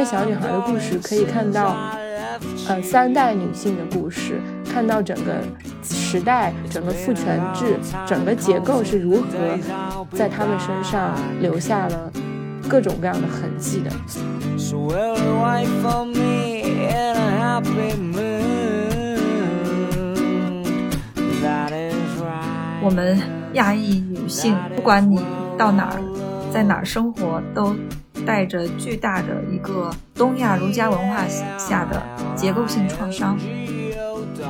个小女孩的故事，可以看到，呃，三代女性的故事，看到整个时代、整个父权制、整个结构是如何在她们身上留下了各种各样的痕迹的。我们亚裔女性，不管你到哪儿，在哪儿生活，都带着巨大的一个东亚儒家文化下的结构性创伤。特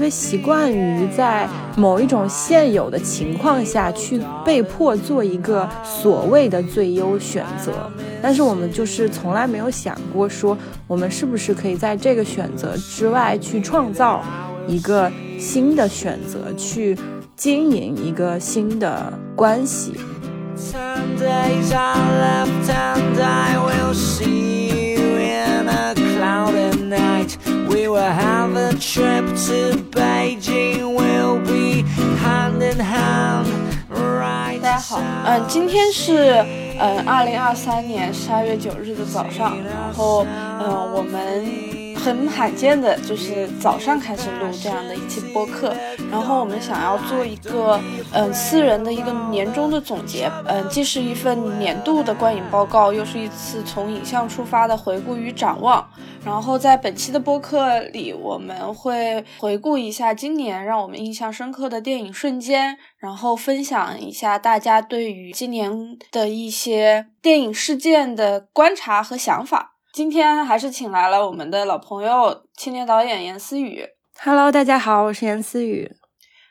别习惯于在某一种现有的情况下去被迫做一个所谓的最优选择，但是我们就是从来没有想过说，我们是不是可以在这个选择之外去创造一个新的选择，去经营一个新的关系。We will have a trip to Beijing. We'll be hand in hand. 大家好，嗯，今天是嗯二零二三年十二月九日的早上，然后嗯我们。很罕见的就是早上开始录这样的一期播客，然后我们想要做一个嗯私人的一个年终的总结，嗯，既是一份年度的观影报告，又是一次从影像出发的回顾与展望。然后在本期的播客里，我们会回顾一下今年让我们印象深刻的电影瞬间，然后分享一下大家对于今年的一些电影事件的观察和想法。今天还是请来了我们的老朋友青年导演严思雨。Hello，大家好，我是严思雨。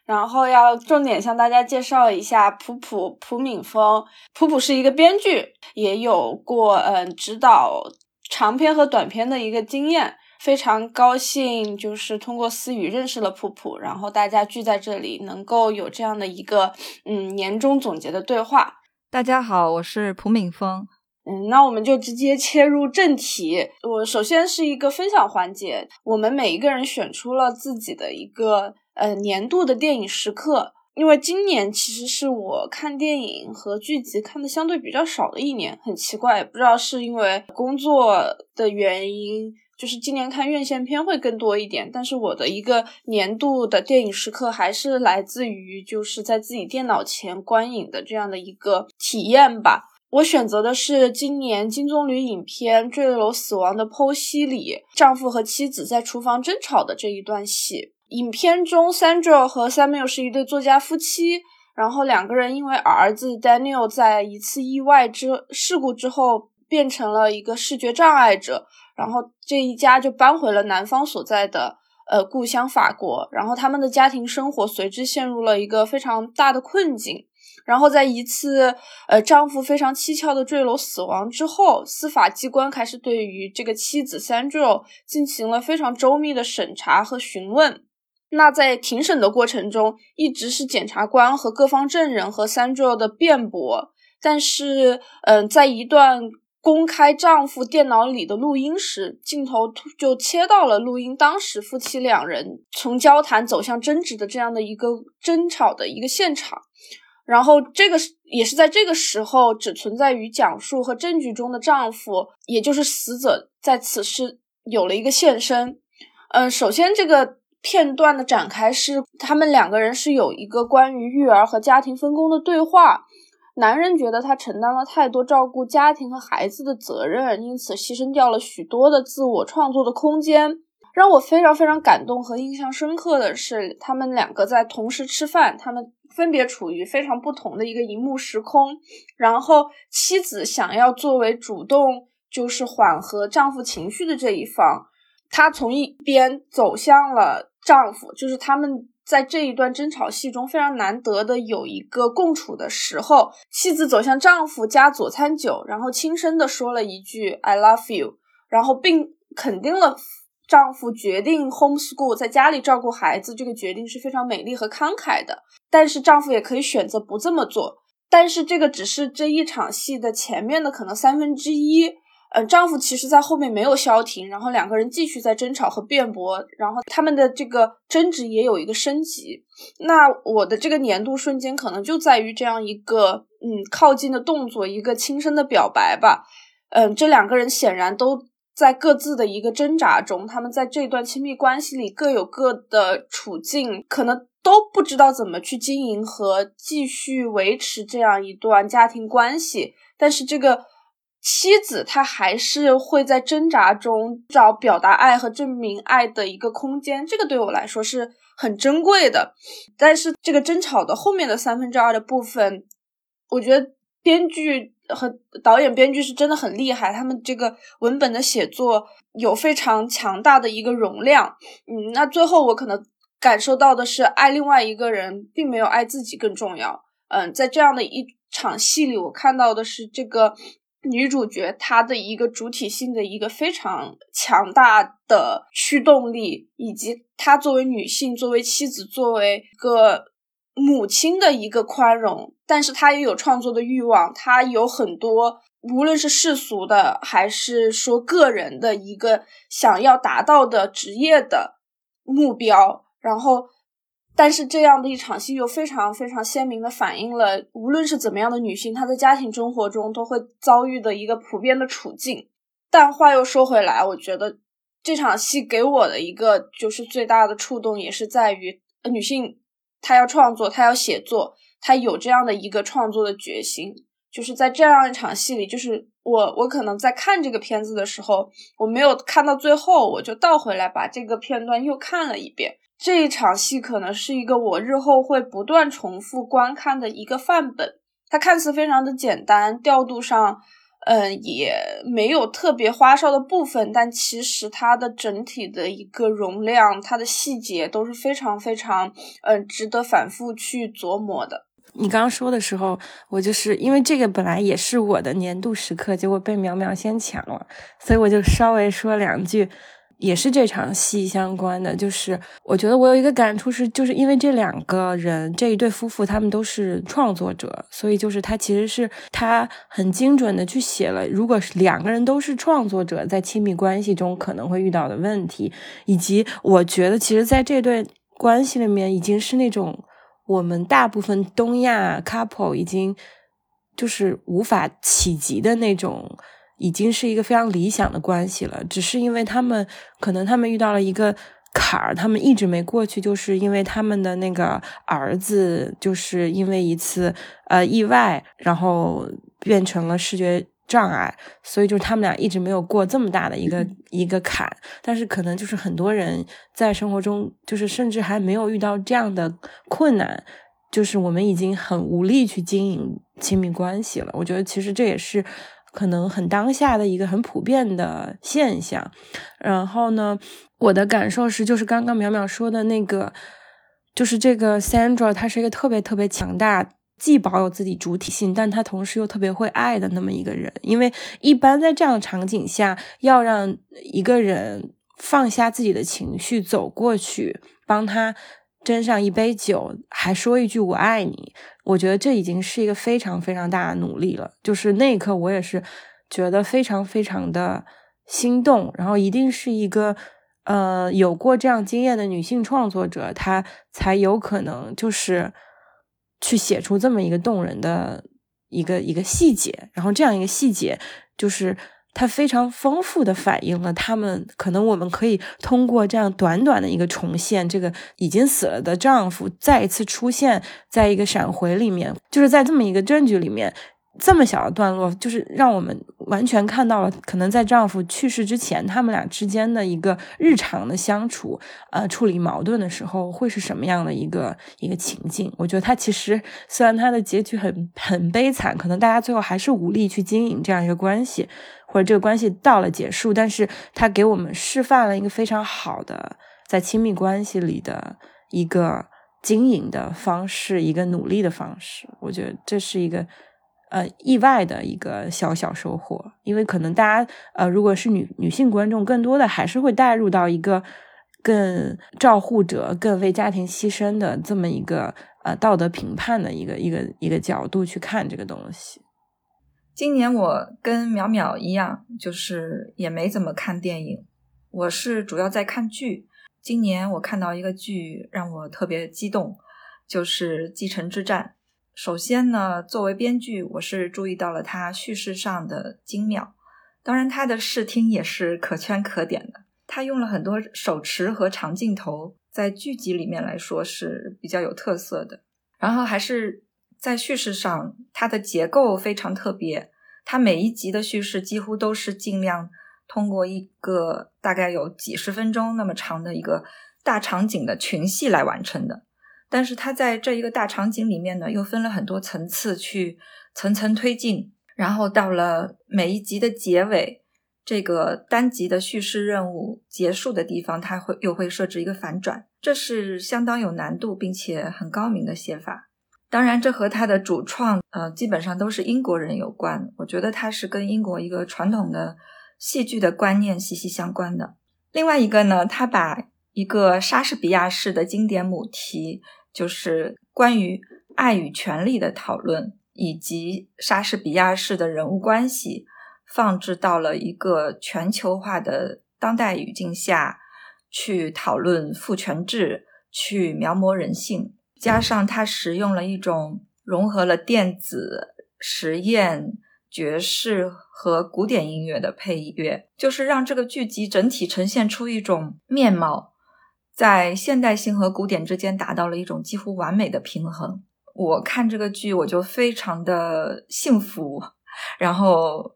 然后要重点向大家介绍一下普普普敏峰。普普是一个编剧，也有过嗯指导长篇和短篇的一个经验。非常高兴，就是通过思雨认识了普普，然后大家聚在这里，能够有这样的一个嗯年终总结的对话。大家好，我是普敏峰。嗯，那我们就直接切入正题。我首先是一个分享环节，我们每一个人选出了自己的一个呃年度的电影时刻。因为今年其实是我看电影和剧集看的相对比较少的一年，很奇怪，不知道是因为工作的原因，就是今年看院线片会更多一点。但是我的一个年度的电影时刻还是来自于就是在自己电脑前观影的这样的一个体验吧。我选择的是今年金棕榈影片《坠楼死亡的剖析》里丈夫和妻子在厨房争吵的这一段戏。影片中，Sandra 和 Samuel 是一对作家夫妻，然后两个人因为儿子 Daniel 在一次意外之事故之后变成了一个视觉障碍者，然后这一家就搬回了男方所在的呃故乡法国，然后他们的家庭生活随之陷入了一个非常大的困境。然后在一次呃丈夫非常蹊跷的坠楼死亡之后，司法机关开始对于这个妻子 Sandra 进行了非常周密的审查和询问。那在庭审的过程中，一直是检察官和各方证人和 Sandra 的辩驳。但是，嗯，在一段公开丈夫电脑里的录音时，镜头就切到了录音当时夫妻两人从交谈走向争执的这样的一个争吵的一个现场。然后，这个也是在这个时候，只存在于讲述和证据中的丈夫，也就是死者，在此时有了一个现身。嗯，首先这个片段的展开是，他们两个人是有一个关于育儿和家庭分工的对话。男人觉得他承担了太多照顾家庭和孩子的责任，因此牺牲掉了许多的自我创作的空间。让我非常非常感动和印象深刻的是，他们两个在同时吃饭，他们。分别处于非常不同的一个荧幕时空，然后妻子想要作为主动，就是缓和丈夫情绪的这一方，她从一边走向了丈夫，就是他们在这一段争吵戏中非常难得的有一个共处的时候，妻子走向丈夫加佐餐酒，然后轻声的说了一句 “I love you”，然后并肯定了。丈夫决定 homeschool 在家里照顾孩子，这个决定是非常美丽和慷慨的。但是丈夫也可以选择不这么做。但是这个只是这一场戏的前面的可能三分之一。嗯，丈夫其实在后面没有消停，然后两个人继续在争吵和辩驳，然后他们的这个争执也有一个升级。那我的这个年度瞬间可能就在于这样一个嗯靠近的动作，一个轻声的表白吧。嗯，这两个人显然都在各自的一个挣扎中，他们在这段亲密关系里各有各的处境，可能都不知道怎么去经营和继续维持这样一段家庭关系，但是这个。妻子她还是会在挣扎中找表达爱和证明爱的一个空间，这个对我来说是很珍贵的。但是这个争吵的后面的三分之二的部分，我觉得编剧和导演、编剧是真的很厉害，他们这个文本的写作有非常强大的一个容量。嗯，那最后我可能感受到的是，爱另外一个人并没有爱自己更重要。嗯，在这样的一场戏里，我看到的是这个。女主角她的一个主体性的一个非常强大的驱动力，以及她作为女性、作为妻子、作为一个母亲的一个宽容，但是她也有创作的欲望，她有很多无论是世俗的还是说个人的一个想要达到的职业的目标，然后。但是这样的一场戏又非常非常鲜明的反映了，无论是怎么样的女性，她在家庭生活中都会遭遇的一个普遍的处境。但话又说回来，我觉得这场戏给我的一个就是最大的触动，也是在于女性他要创作，他要写作，他有这样的一个创作的决心。就是在这样一场戏里，就是我我可能在看这个片子的时候，我没有看到最后，我就倒回来把这个片段又看了一遍。这一场戏可能是一个我日后会不断重复观看的一个范本。它看似非常的简单，调度上，嗯，也没有特别花哨的部分，但其实它的整体的一个容量，它的细节都是非常非常，嗯，值得反复去琢磨的。你刚刚说的时候，我就是因为这个本来也是我的年度时刻，结果被苗苗先抢了，所以我就稍微说两句。也是这场戏相关的，就是我觉得我有一个感触是，就是因为这两个人这一对夫妇，他们都是创作者，所以就是他其实是他很精准的去写了，如果是两个人都是创作者，在亲密关系中可能会遇到的问题，以及我觉得其实在这段关系里面，已经是那种我们大部分东亚 couple 已经就是无法企及的那种。已经是一个非常理想的关系了，只是因为他们可能他们遇到了一个坎儿，他们一直没过去，就是因为他们的那个儿子就是因为一次呃意外，然后变成了视觉障碍，所以就是他们俩一直没有过这么大的一个一个坎。但是可能就是很多人在生活中，就是甚至还没有遇到这样的困难，就是我们已经很无力去经营亲密关系了。我觉得其实这也是。可能很当下的一个很普遍的现象，然后呢，我的感受是，就是刚刚淼淼说的那个，就是这个 Sandra，她是一个特别特别强大，既保有自己主体性，但她同时又特别会爱的那么一个人。因为一般在这样的场景下，要让一个人放下自己的情绪，走过去帮他。斟上一杯酒，还说一句“我爱你”，我觉得这已经是一个非常非常大的努力了。就是那一刻，我也是觉得非常非常的心动。然后，一定是一个呃有过这样经验的女性创作者，她才有可能就是去写出这么一个动人的一个一个细节。然后，这样一个细节就是。它非常丰富的反映了他们可能我们可以通过这样短短的一个重现，这个已经死了的丈夫再一次出现在一个闪回里面，就是在这么一个证据里面。这么小的段落，就是让我们完全看到了，可能在丈夫去世之前，他们俩之间的一个日常的相处，呃，处理矛盾的时候会是什么样的一个一个情境？我觉得他其实虽然他的结局很很悲惨，可能大家最后还是无力去经营这样一个关系，或者这个关系到了结束，但是他给我们示范了一个非常好的在亲密关系里的一个经营的方式，一个努力的方式。我觉得这是一个。呃，意外的一个小小收获，因为可能大家呃，如果是女女性观众，更多的还是会带入到一个更照护者、更为家庭牺牲的这么一个呃道德评判的一个一个一个角度去看这个东西。今年我跟淼淼一样，就是也没怎么看电影，我是主要在看剧。今年我看到一个剧让我特别激动，就是《继承之战》。首先呢，作为编剧，我是注意到了它叙事上的精妙，当然它的视听也是可圈可点的。它用了很多手持和长镜头，在剧集里面来说是比较有特色的。然后还是。在叙事上，它的结构非常特别。它每一集的叙事几乎都是尽量通过一个大概有几十分钟那么长的一个大场景的群戏来完成的。但是它在这一个大场景里面呢，又分了很多层次去层层推进。然后到了每一集的结尾，这个单集的叙事任务结束的地方，它会又会设置一个反转。这是相当有难度并且很高明的写法。当然，这和他的主创，呃，基本上都是英国人有关。我觉得他是跟英国一个传统的戏剧的观念息息相关的。另外一个呢，他把一个莎士比亚式的经典母题，就是关于爱与权力的讨论，以及莎士比亚式的人物关系，放置到了一个全球化的当代语境下去讨论父权制，去描摹人性。加上它使用了一种融合了电子、实验、爵士和古典音乐的配乐，就是让这个剧集整体呈现出一种面貌，在现代性和古典之间达到了一种几乎完美的平衡。我看这个剧，我就非常的幸福，然后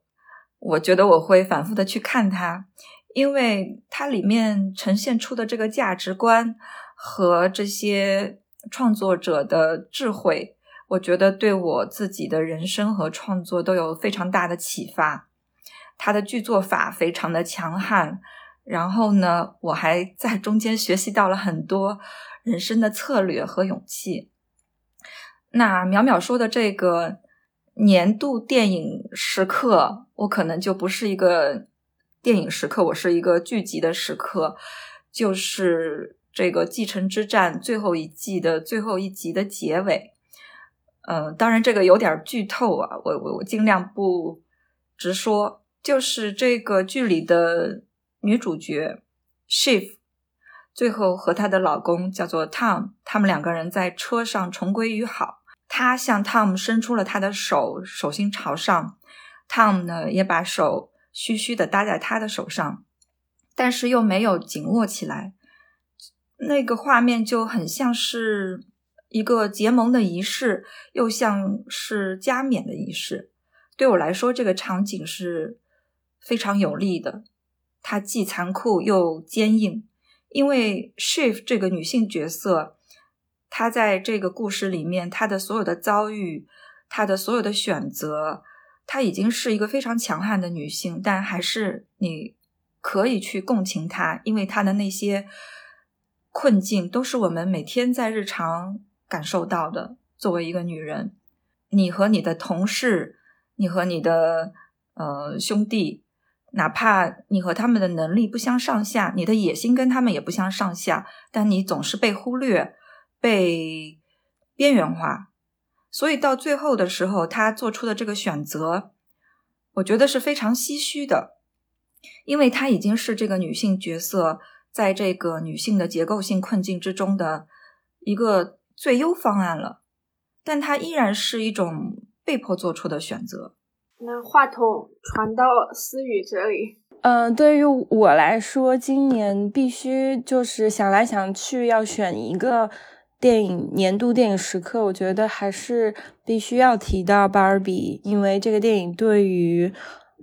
我觉得我会反复的去看它，因为它里面呈现出的这个价值观和这些。创作者的智慧，我觉得对我自己的人生和创作都有非常大的启发。他的剧作法非常的强悍，然后呢，我还在中间学习到了很多人生的策略和勇气。那淼淼说的这个年度电影时刻，我可能就不是一个电影时刻，我是一个剧集的时刻，就是。这个继承之战最后一季的最后一集的结尾，嗯，当然这个有点剧透啊，我我我尽量不直说。就是这个剧里的女主角 Shiv，最后和她的老公叫做 Tom，他们两个人在车上重归于好。她向 Tom 伸出了她的手，手心朝上，Tom 呢也把手虚虚的搭在她的手上，但是又没有紧握起来。那个画面就很像是一个结盟的仪式，又像是加冕的仪式。对我来说，这个场景是非常有力的。它既残酷又坚硬，因为 Shiv 这个女性角色，她在这个故事里面，她的所有的遭遇，她的所有的选择，她已经是一个非常强悍的女性，但还是你可以去共情她，因为她的那些。困境都是我们每天在日常感受到的。作为一个女人，你和你的同事，你和你的呃兄弟，哪怕你和他们的能力不相上下，你的野心跟他们也不相上下，但你总是被忽略、被边缘化。所以到最后的时候，他做出的这个选择，我觉得是非常唏嘘的，因为他已经是这个女性角色。在这个女性的结构性困境之中的一个最优方案了，但它依然是一种被迫做出的选择。那话筒传到思雨这里。嗯，对于我来说，今年必须就是想来想去要选一个电影年度电影时刻，我觉得还是必须要提到《芭比》，因为这个电影对于。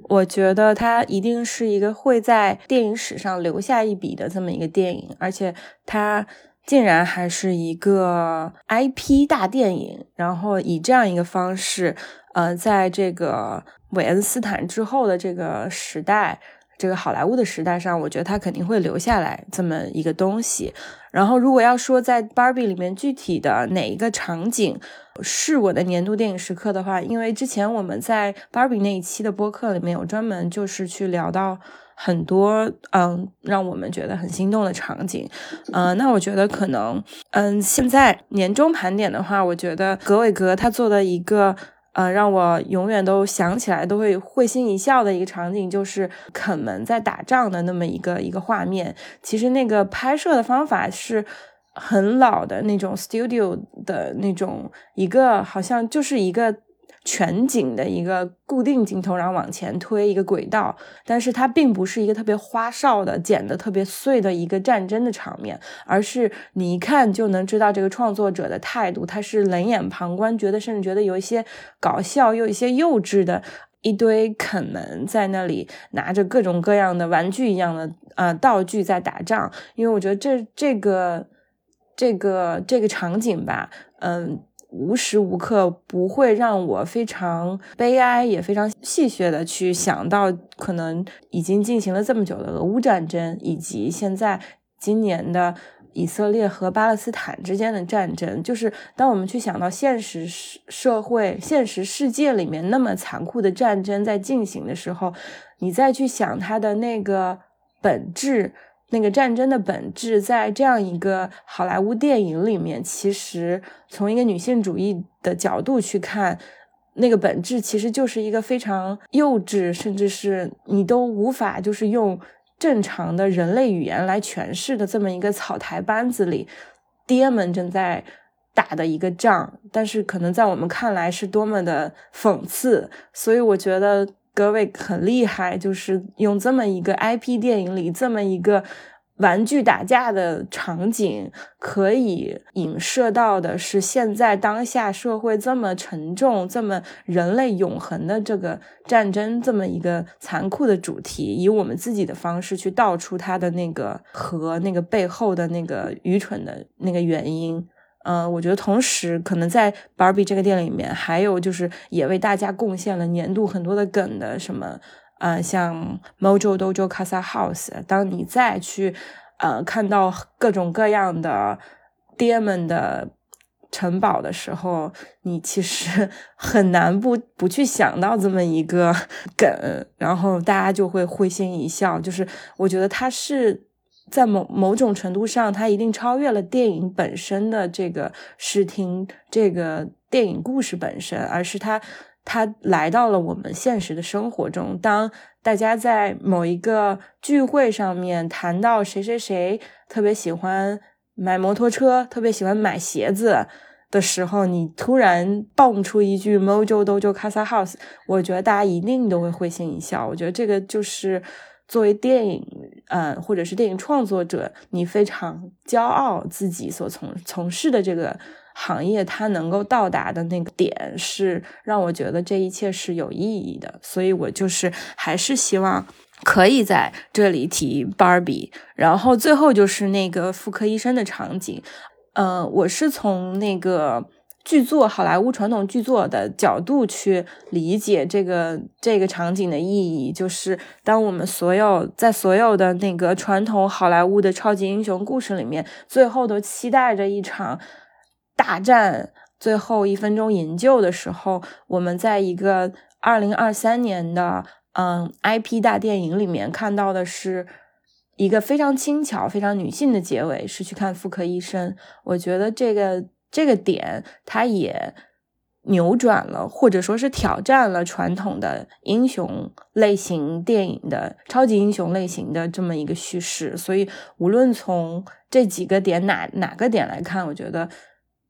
我觉得它一定是一个会在电影史上留下一笔的这么一个电影，而且它竟然还是一个 IP 大电影，然后以这样一个方式，呃，在这个韦恩斯坦之后的这个时代。这个好莱坞的时代上，我觉得它肯定会留下来这么一个东西。然后，如果要说在 Barbie 里面具体的哪一个场景是我的年度电影时刻的话，因为之前我们在 Barbie 那一期的播客里面有专门就是去聊到很多嗯让我们觉得很心动的场景，嗯，那我觉得可能嗯现在年终盘点的话，我觉得格伟格他做的一个。呃，让我永远都想起来都会会心一笑的一个场景，就是肯门在打仗的那么一个一个画面。其实那个拍摄的方法是很老的那种 studio 的那种一个，好像就是一个。全景的一个固定镜头，然后往前推一个轨道，但是它并不是一个特别花哨的、剪的特别碎的一个战争的场面，而是你一看就能知道这个创作者的态度，他是冷眼旁观，觉得甚至觉得有一些搞笑，又一些幼稚的一堆肯门在那里拿着各种各样的玩具一样的呃道具在打仗，因为我觉得这这个这个这个场景吧，嗯。无时无刻不会让我非常悲哀，也非常戏谑的去想到，可能已经进行了这么久的俄乌战争，以及现在今年的以色列和巴勒斯坦之间的战争。就是当我们去想到现实社会、现实世界里面那么残酷的战争在进行的时候，你再去想它的那个本质。那个战争的本质，在这样一个好莱坞电影里面，其实从一个女性主义的角度去看，那个本质其实就是一个非常幼稚，甚至是你都无法就是用正常的人类语言来诠释的这么一个草台班子里，爹们正在打的一个仗，但是可能在我们看来是多么的讽刺，所以我觉得。各位很厉害，就是用这么一个 IP 电影里这么一个玩具打架的场景，可以影射到的是现在当下社会这么沉重、这么人类永恒的这个战争这么一个残酷的主题，以我们自己的方式去道出它的那个和那个背后的那个愚蠢的那个原因。嗯，我觉得同时可能在 Barbie 这个店里面，还有就是也为大家贡献了年度很多的梗的什么，呃，像 Mojo Dojo Casa House。当你再去呃看到各种各样的爹们的城堡的时候，你其实 很难不不去想到这么一个 梗，然后大家就会会心一笑。就是我觉得它是。在某某种程度上，它一定超越了电影本身的这个视听，这个电影故事本身，而是它它来到了我们现实的生活中。当大家在某一个聚会上面谈到谁谁谁特别喜欢买摩托车，特别喜欢买鞋子的时候，你突然蹦出一句 “Mojo Dojo Casa House”，我觉得大家一定都会会心一笑。我觉得这个就是。作为电影，呃，或者是电影创作者，你非常骄傲自己所从从事的这个行业，它能够到达的那个点，是让我觉得这一切是有意义的。所以我就是还是希望可以在这里提 Barbie，然后最后就是那个妇科医生的场景，呃，我是从那个。剧作好莱坞传统剧作的角度去理解这个这个场景的意义，就是当我们所有在所有的那个传统好莱坞的超级英雄故事里面，最后都期待着一场大战，最后一分钟营救的时候，我们在一个二零二三年的嗯 IP 大电影里面看到的是一个非常轻巧、非常女性的结尾，是去看妇科医生。我觉得这个。这个点，它也扭转了，或者说是挑战了传统的英雄类型电影的超级英雄类型的这么一个叙事。所以，无论从这几个点哪哪个点来看，我觉得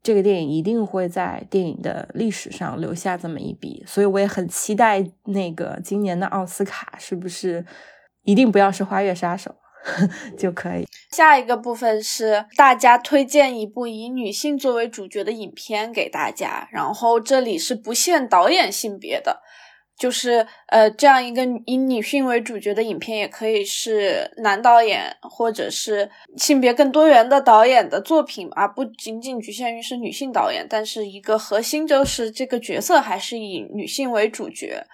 这个电影一定会在电影的历史上留下这么一笔。所以，我也很期待那个今年的奥斯卡是不是一定不要是《花月杀手》。就可以。下一个部分是大家推荐一部以女性作为主角的影片给大家，然后这里是不限导演性别的，就是呃这样一个以女性为主角的影片，也可以是男导演或者是性别更多元的导演的作品啊，不仅仅局限于是女性导演，但是一个核心就是这个角色还是以女性为主角。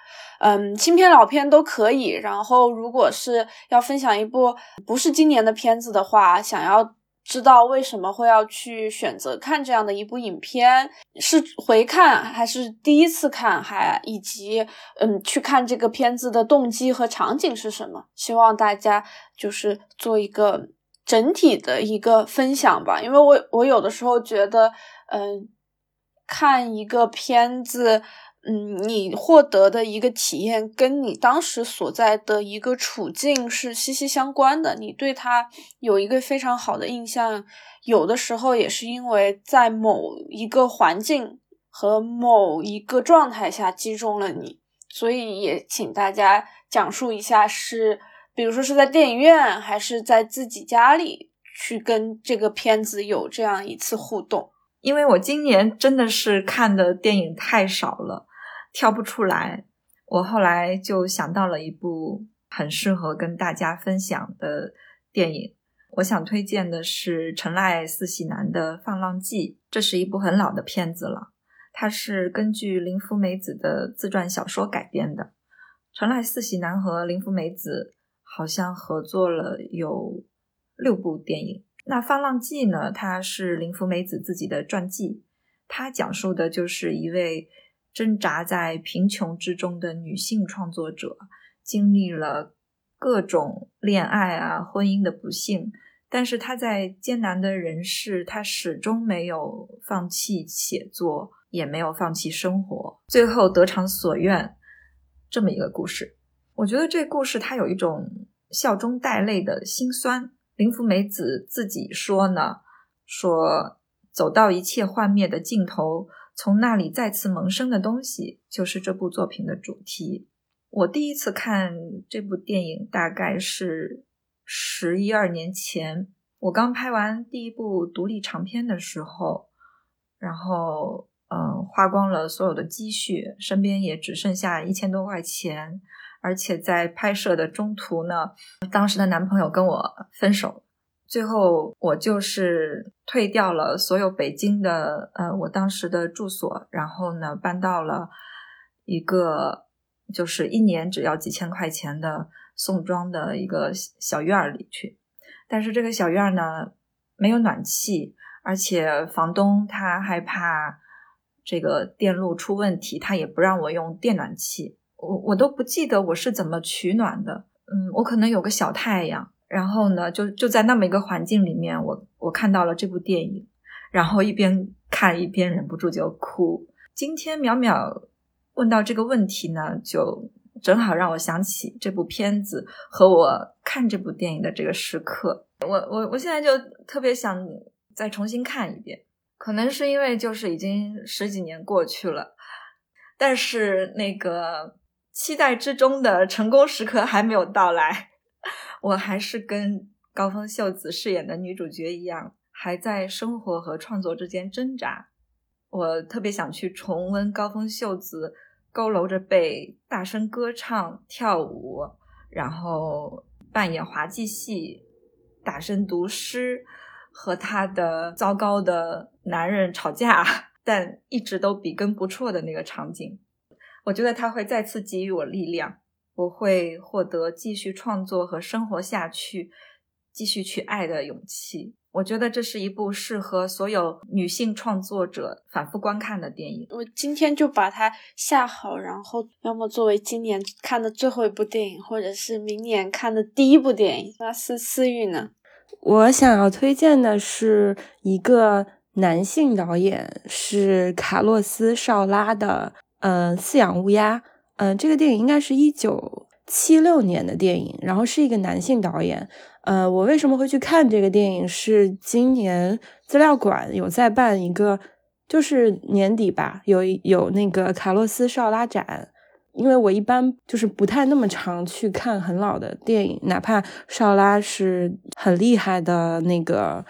嗯，新片老片都可以。然后，如果是要分享一部不是今年的片子的话，想要知道为什么会要去选择看这样的一部影片，是回看还是第一次看，还以及嗯去看这个片子的动机和场景是什么？希望大家就是做一个整体的一个分享吧。因为我我有的时候觉得，嗯，看一个片子。嗯，你获得的一个体验跟你当时所在的一个处境是息息相关的，你对他有一个非常好的印象，有的时候也是因为在某一个环境和某一个状态下击中了你，所以也请大家讲述一下是，比如说是在电影院还是在自己家里去跟这个片子有这样一次互动。因为我今年真的是看的电影太少了。挑不出来，我后来就想到了一部很适合跟大家分享的电影。我想推荐的是陈赖四喜男的《放浪记》，这是一部很老的片子了，它是根据林芙美子的自传小说改编的。陈赖四喜男和林芙美子好像合作了有六部电影。那《放浪记》呢？它是林芙美子自己的传记，它讲述的就是一位。挣扎在贫穷之中的女性创作者，经历了各种恋爱啊、婚姻的不幸，但是她在艰难的人世，她始终没有放弃写作，也没有放弃生活，最后得偿所愿，这么一个故事。我觉得这故事它有一种笑中带泪的心酸。林芙美子自己说呢，说走到一切幻灭的尽头。从那里再次萌生的东西，就是这部作品的主题。我第一次看这部电影，大概是十一二年前，我刚拍完第一部独立长片的时候，然后嗯，花光了所有的积蓄，身边也只剩下一千多块钱，而且在拍摄的中途呢，当时的男朋友跟我分手。最后，我就是退掉了所有北京的呃，我当时的住所，然后呢，搬到了一个就是一年只要几千块钱的宋庄的一个小院儿里去。但是这个小院儿呢，没有暖气，而且房东他害怕这个电路出问题，他也不让我用电暖气。我我都不记得我是怎么取暖的。嗯，我可能有个小太阳。然后呢，就就在那么一个环境里面，我我看到了这部电影，然后一边看一边忍不住就哭。今天淼淼问到这个问题呢，就正好让我想起这部片子和我看这部电影的这个时刻。我我我现在就特别想再重新看一遍，可能是因为就是已经十几年过去了，但是那个期待之中的成功时刻还没有到来。我还是跟高峰秀子饰演的女主角一样，还在生活和创作之间挣扎。我特别想去重温高峰秀子佝偻着背大声歌唱、跳舞，然后扮演滑稽戏、大声读诗，和他的糟糕的男人吵架，但一直都笔耕不辍的那个场景。我觉得他会再次给予我力量。我会获得继续创作和生活下去、继续去爱的勇气。我觉得这是一部适合所有女性创作者反复观看的电影。我今天就把它下好，然后要么作为今年看的最后一部电影，或者是明年看的第一部电影。那思思玉呢？我想要推荐的是一个男性导演，是卡洛斯·绍拉的《嗯，饲养乌鸦》。嗯，这个电影应该是一九七六年的电影，然后是一个男性导演。呃，我为什么会去看这个电影？是今年资料馆有在办一个，就是年底吧，有有那个卡洛斯绍拉展。因为我一般就是不太那么常去看很老的电影，哪怕绍拉是很厉害的那个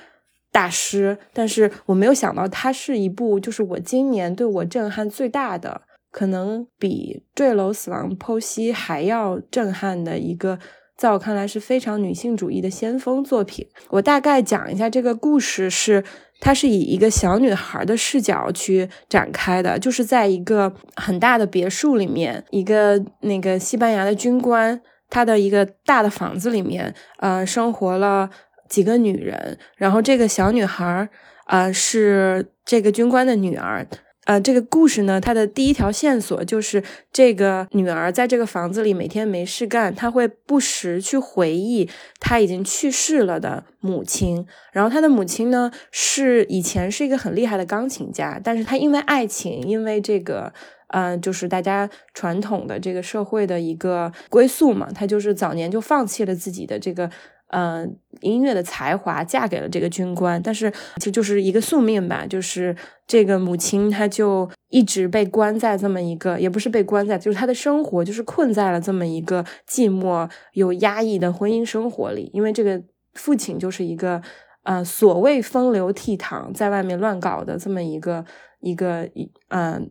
大师，但是我没有想到它是一部就是我今年对我震撼最大的。可能比《坠楼死亡剖析》还要震撼的一个，在我看来是非常女性主义的先锋作品。我大概讲一下这个故事，是它是以一个小女孩的视角去展开的，就是在一个很大的别墅里面，一个那个西班牙的军官，他的一个大的房子里面，呃，生活了几个女人，然后这个小女孩，呃，是这个军官的女儿。呃，这个故事呢，它的第一条线索就是这个女儿在这个房子里每天没事干，她会不时去回忆她已经去世了的母亲。然后她的母亲呢，是以前是一个很厉害的钢琴家，但是她因为爱情，因为这个嗯，就是大家传统的这个社会的一个归宿嘛。她就是早年就放弃了自己的这个。嗯，音乐的才华嫁给了这个军官，但是这就是一个宿命吧。就是这个母亲，她就一直被关在这么一个，也不是被关在，就是她的生活就是困在了这么一个寂寞又压抑的婚姻生活里。因为这个父亲就是一个，呃，所谓风流倜傥，在外面乱搞的这么一个一个一嗯，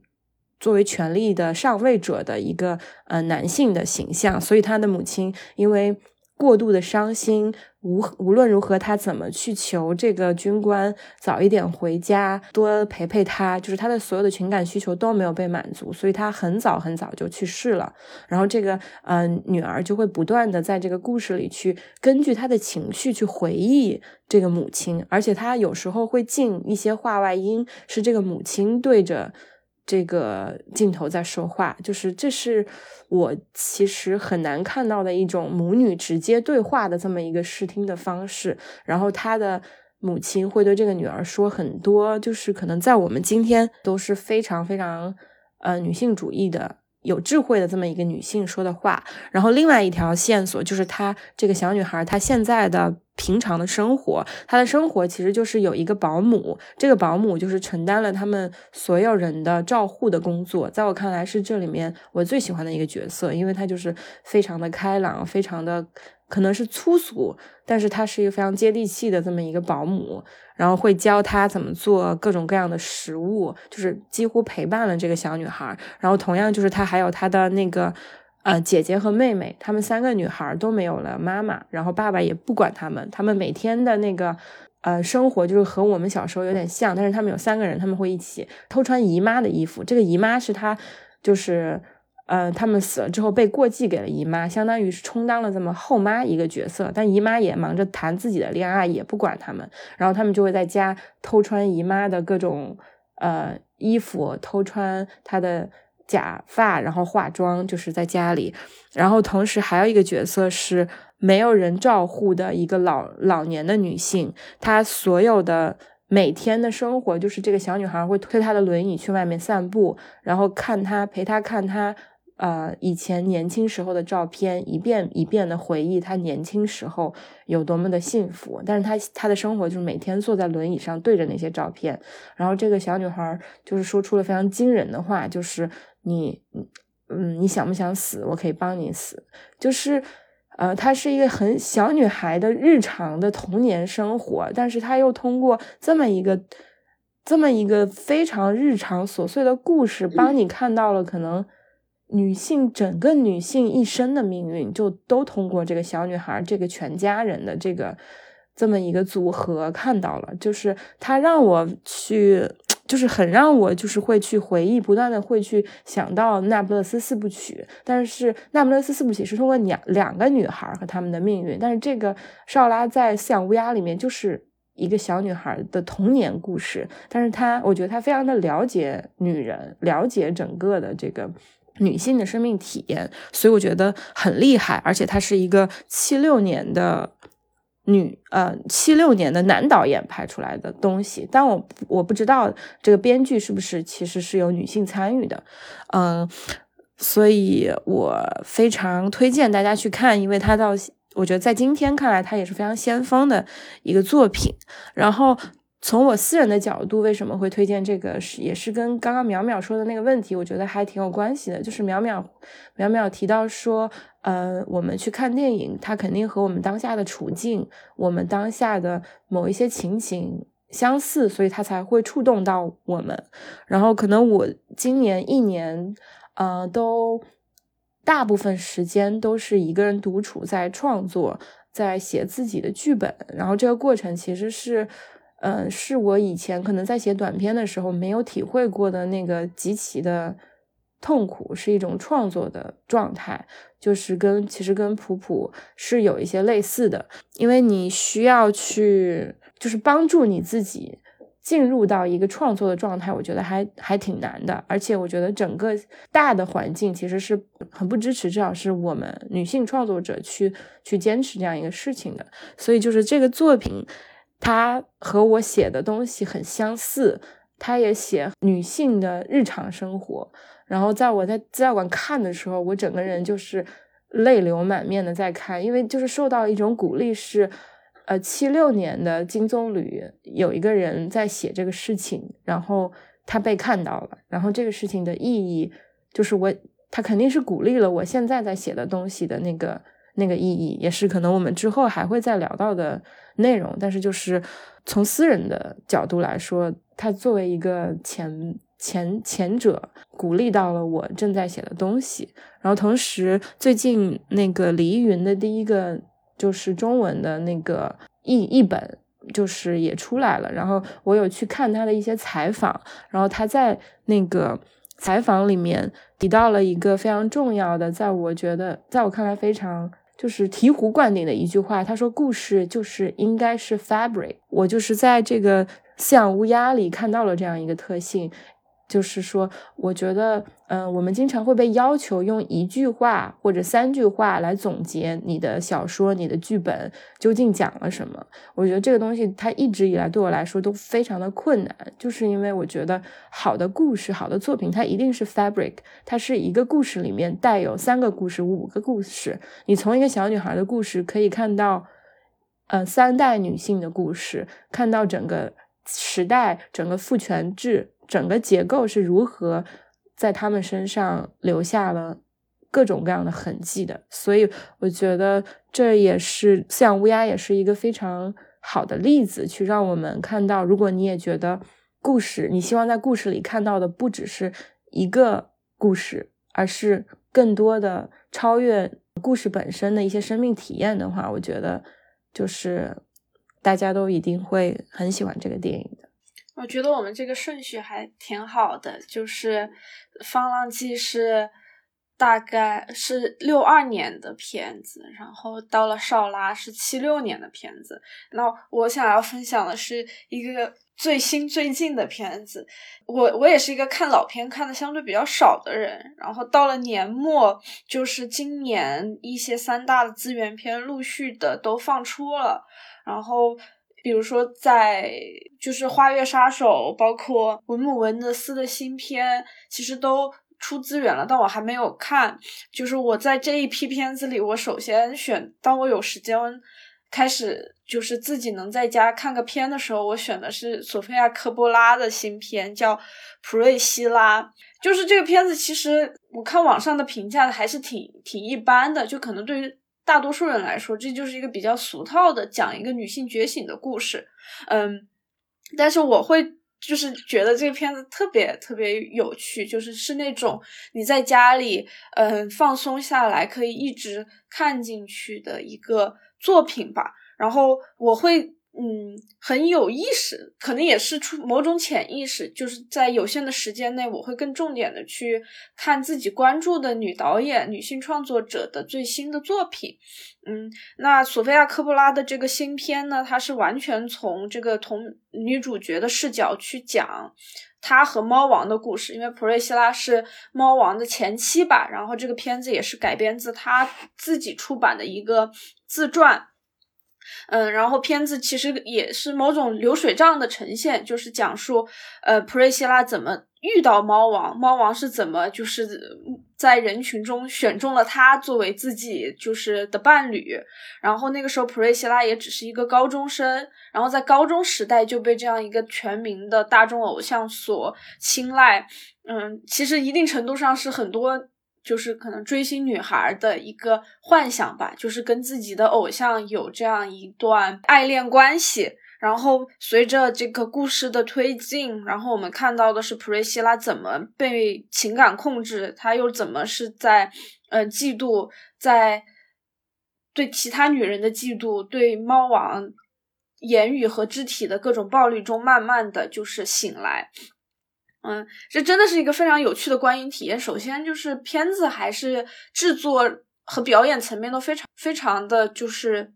作为权力的上位者的一个呃男性的形象，所以他的母亲因为。过度的伤心，无无论如何，他怎么去求这个军官早一点回家，多陪陪他，就是他的所有的情感需求都没有被满足，所以他很早很早就去世了。然后这个呃女儿就会不断的在这个故事里去根据他的情绪去回忆这个母亲，而且他有时候会进一些话外音，是这个母亲对着。这个镜头在说话，就是这是我其实很难看到的一种母女直接对话的这么一个视听的方式。然后她的母亲会对这个女儿说很多，就是可能在我们今天都是非常非常呃女性主义的。有智慧的这么一个女性说的话，然后另外一条线索就是她这个小女孩她现在的平常的生活，她的生活其实就是有一个保姆，这个保姆就是承担了他们所有人的照护的工作，在我看来是这里面我最喜欢的一个角色，因为她就是非常的开朗，非常的。可能是粗俗，但是她是一个非常接地气的这么一个保姆，然后会教她怎么做各种各样的食物，就是几乎陪伴了这个小女孩。然后同样就是她还有她的那个呃姐姐和妹妹，她们三个女孩都没有了妈妈，然后爸爸也不管她们，她们每天的那个呃生活就是和我们小时候有点像，但是她们有三个人，他们会一起偷穿姨妈的衣服，这个姨妈是她就是。呃，他们死了之后被过继给了姨妈，相当于是充当了这么后妈一个角色。但姨妈也忙着谈自己的恋爱，也不管他们。然后他们就会在家偷穿姨妈的各种呃衣服，偷穿她的假发，然后化妆，就是在家里。然后同时还有一个角色是没有人照护的一个老老年的女性，她所有的每天的生活就是这个小女孩会推她的轮椅去外面散步，然后看她陪她看她。呃，以前年轻时候的照片，一遍一遍的回忆他年轻时候有多么的幸福。但是他他的生活就是每天坐在轮椅上对着那些照片。然后这个小女孩就是说出了非常惊人的话，就是你，嗯，你想不想死？我可以帮你死。就是，呃，她是一个很小女孩的日常的童年生活，但是她又通过这么一个这么一个非常日常琐碎的故事，帮你看到了可能。女性整个女性一生的命运，就都通过这个小女孩、这个全家人的这个这么一个组合看到了。就是她让我去，就是很让我就是会去回忆，不断的会去想到《那不勒斯四部曲》。但是《那不勒斯四部曲》是通过两两个女孩和她们的命运，但是这个少拉在《饲养乌鸦》里面就是一个小女孩的童年故事。但是她，我觉得她非常的了解女人，了解整个的这个。女性的生命体验，所以我觉得很厉害，而且他是一个七六年的女呃七六年的男导演拍出来的东西，但我我不知道这个编剧是不是其实是有女性参与的，嗯，所以我非常推荐大家去看，因为他到我觉得在今天看来，他也是非常先锋的一个作品，然后。从我私人的角度，为什么会推荐这个？是也是跟刚刚淼淼说的那个问题，我觉得还挺有关系的。就是淼淼淼淼提到说，呃，我们去看电影，它肯定和我们当下的处境、我们当下的某一些情景相似，所以它才会触动到我们。然后可能我今年一年，呃，都大部分时间都是一个人独处在创作，在写自己的剧本。然后这个过程其实是。嗯，是我以前可能在写短片的时候没有体会过的那个极其的痛苦，是一种创作的状态，就是跟其实跟普普是有一些类似的，因为你需要去就是帮助你自己进入到一个创作的状态，我觉得还还挺难的，而且我觉得整个大的环境其实是很不支持，至少是我们女性创作者去去坚持这样一个事情的，所以就是这个作品。他和我写的东西很相似，他也写女性的日常生活。然后在我在资料馆看的时候，我整个人就是泪流满面的在看，因为就是受到一种鼓励，是呃七六年的金棕榈有一个人在写这个事情，然后他被看到了，然后这个事情的意义就是我他肯定是鼓励了我现在在写的东西的那个那个意义，也是可能我们之后还会再聊到的内容。但是就是从私人的角度来说，他作为一个前。前前者鼓励到了我正在写的东西，然后同时最近那个李依云的第一个就是中文的那个译译本就是也出来了，然后我有去看他的一些采访，然后他在那个采访里面提到了一个非常重要的，在我觉得在我看来非常就是醍醐灌顶的一句话，他说故事就是应该是 fabric，我就是在这个饲养乌鸦里看到了这样一个特性。就是说，我觉得，嗯，我们经常会被要求用一句话或者三句话来总结你的小说、你的剧本究竟讲了什么。我觉得这个东西它一直以来对我来说都非常的困难，就是因为我觉得好的故事、好的作品，它一定是 fabric，它是一个故事里面带有三个故事、五个故事。你从一个小女孩的故事可以看到，呃，三代女性的故事，看到整个时代、整个父权制。整个结构是如何在他们身上留下了各种各样的痕迹的，所以我觉得这也是饲养乌鸦也是一个非常好的例子，去让我们看到，如果你也觉得故事，你希望在故事里看到的不只是一个故事，而是更多的超越故事本身的一些生命体验的话，我觉得就是大家都一定会很喜欢这个电影的。我觉得我们这个顺序还挺好的，就是《放浪记》是大概是六二年的片子，然后到了《少拉》是七六年的片子。那我想要分享的是一个最新最近的片子。我我也是一个看老片看的相对比较少的人，然后到了年末，就是今年一些三大的资源片陆续的都放出了，然后。比如说，在就是《花月杀手》，包括文姆文德斯的新片，其实都出资源了，但我还没有看。就是我在这一批片子里，我首先选，当我有时间开始，就是自己能在家看个片的时候，我选的是索菲亚·科波拉的新片，叫《普瑞希拉》。就是这个片子，其实我看网上的评价还是挺挺一般的，就可能对于。大多数人来说，这就是一个比较俗套的讲一个女性觉醒的故事，嗯，但是我会就是觉得这个片子特别特别有趣，就是是那种你在家里嗯放松下来可以一直看进去的一个作品吧，然后我会。嗯，很有意识，可能也是出某种潜意识，就是在有限的时间内，我会更重点的去看自己关注的女导演、女性创作者的最新的作品。嗯，那索菲亚·科布拉的这个新片呢，它是完全从这个同女主角的视角去讲她和猫王的故事，因为普瑞希拉是猫王的前妻吧，然后这个片子也是改编自她自己出版的一个自传。嗯，然后片子其实也是某种流水账的呈现，就是讲述呃普瑞希拉怎么遇到猫王，猫王是怎么就是在人群中选中了他作为自己就是的伴侣。然后那个时候普瑞希拉也只是一个高中生，然后在高中时代就被这样一个全民的大众偶像所青睐。嗯，其实一定程度上是很多。就是可能追星女孩的一个幻想吧，就是跟自己的偶像有这样一段爱恋关系。然后随着这个故事的推进，然后我们看到的是普瑞希拉怎么被情感控制，她又怎么是在呃嫉妒，在对其他女人的嫉妒，对猫王言语和肢体的各种暴力中，慢慢的就是醒来。嗯，这真的是一个非常有趣的观影体验。首先就是片子还是制作和表演层面都非常非常的就是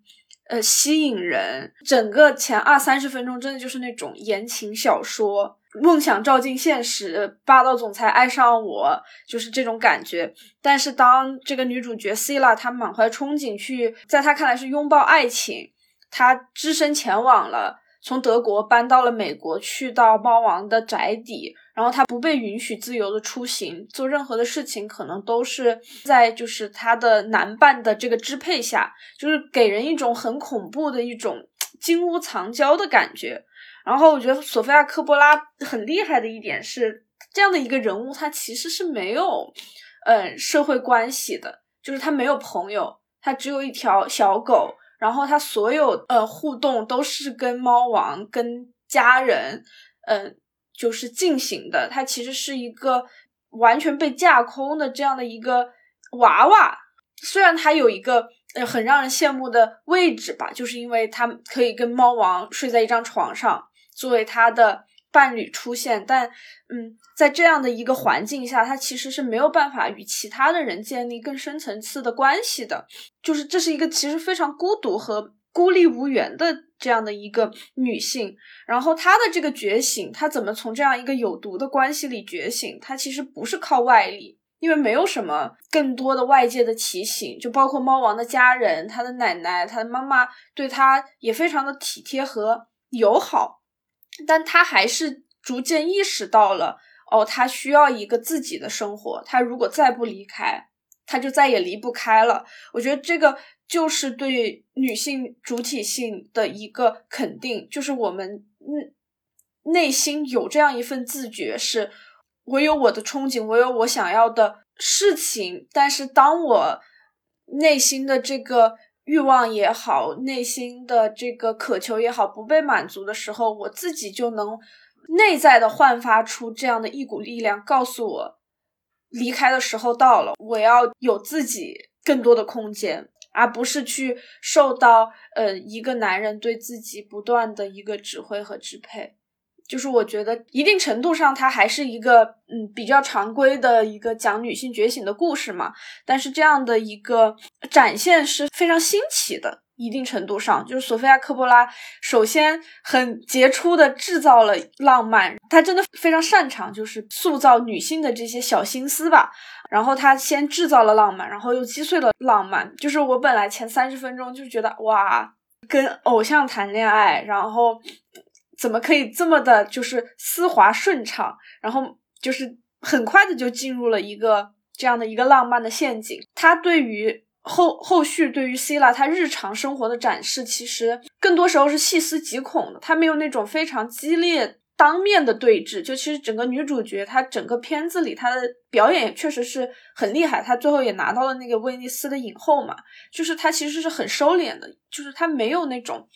呃吸引人。整个前二三十分钟真的就是那种言情小说，梦想照进现实，霸道总裁爱上我，就是这种感觉。但是当这个女主角 c 拉她满怀憧憬去，在她看来是拥抱爱情，她只身前往了从德国搬到了美国，去到猫王的宅邸，然后他不被允许自由的出行，做任何的事情，可能都是在就是他的男伴的这个支配下，就是给人一种很恐怖的一种金屋藏娇的感觉。然后我觉得索菲亚科波拉很厉害的一点是，这样的一个人物，他其实是没有，嗯，社会关系的，就是他没有朋友，他只有一条小狗。然后他所有呃互动都是跟猫王、跟家人，嗯，就是进行的。它其实是一个完全被架空的这样的一个娃娃。虽然它有一个呃很让人羡慕的位置吧，就是因为它可以跟猫王睡在一张床上，作为他的。伴侣出现，但嗯，在这样的一个环境下，他其实是没有办法与其他的人建立更深层次的关系的。就是这是一个其实非常孤独和孤立无援的这样的一个女性。然后她的这个觉醒，她怎么从这样一个有毒的关系里觉醒？她其实不是靠外力，因为没有什么更多的外界的提醒，就包括猫王的家人，他的奶奶，他的妈妈对他也非常的体贴和友好。但他还是逐渐意识到了，哦，他需要一个自己的生活。他如果再不离开，他就再也离不开了。我觉得这个就是对女性主体性的一个肯定，就是我们内内心有这样一份自觉，是我有我的憧憬，我有我想要的事情。但是当我内心的这个。欲望也好，内心的这个渴求也好，不被满足的时候，我自己就能内在的焕发出这样的一股力量，告诉我离开的时候到了，我要有自己更多的空间，而不是去受到呃一个男人对自己不断的一个指挥和支配。就是我觉得一定程度上，它还是一个嗯比较常规的一个讲女性觉醒的故事嘛。但是这样的一个展现是非常新奇的。一定程度上，就是索菲亚科波拉首先很杰出的制造了浪漫，她真的非常擅长就是塑造女性的这些小心思吧。然后她先制造了浪漫，然后又击碎了浪漫。就是我本来前三十分钟就觉得哇，跟偶像谈恋爱，然后。怎么可以这么的，就是丝滑顺畅，然后就是很快的就进入了一个这样的一个浪漫的陷阱。他对于后后续对于 C 拉他日常生活的展示，其实更多时候是细思极恐的。他没有那种非常激烈当面的对峙。就其实整个女主角，她整个片子里她的表演确实是很厉害。她最后也拿到了那个威尼斯的影后嘛。就是她其实是很收敛的，就是她没有那种。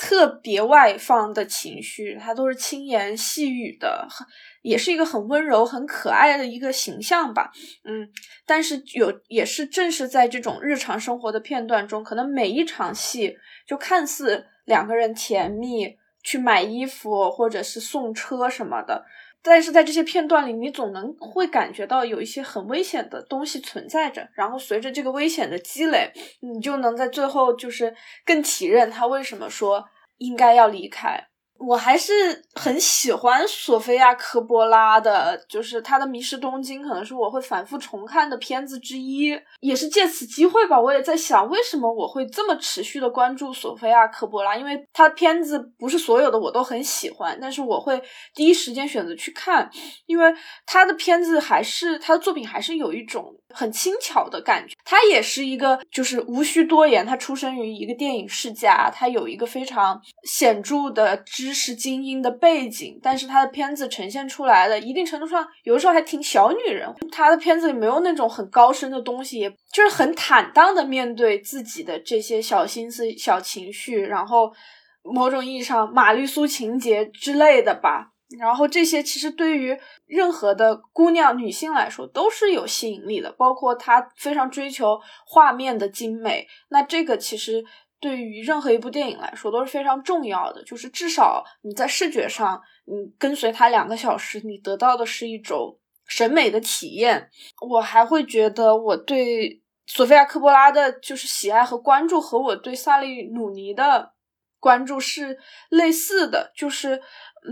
特别外放的情绪，他都是轻言细语的，很也是一个很温柔、很可爱的一个形象吧。嗯，但是有也是正是在这种日常生活的片段中，可能每一场戏就看似两个人甜蜜，去买衣服或者是送车什么的。但是在这些片段里，你总能会感觉到有一些很危险的东西存在着，然后随着这个危险的积累，你就能在最后就是更体认他为什么说应该要离开。我还是很喜欢索菲亚科波拉的，就是她的《迷失东京》，可能是我会反复重看的片子之一。也是借此机会吧，我也在想，为什么我会这么持续的关注索菲亚科波拉？因为她的片子不是所有的我都很喜欢，但是我会第一时间选择去看，因为她的片子还是她的作品还是有一种很轻巧的感觉。她也是一个就是无需多言，她出生于一个电影世家，她有一个非常显著的知。知识精英的背景，但是他的片子呈现出来的一定程度上，有的时候还挺小女人。他的片子里没有那种很高深的东西，也就是很坦荡的面对自己的这些小心思、小情绪，然后某种意义上玛丽苏情节之类的吧。然后这些其实对于任何的姑娘、女性来说都是有吸引力的，包括她非常追求画面的精美。那这个其实。对于任何一部电影来说都是非常重要的，就是至少你在视觉上，你跟随它两个小时，你得到的是一种审美的体验。我还会觉得我对索菲亚科波拉的就是喜爱和关注，和我对萨利努尼的关注是类似的，就是，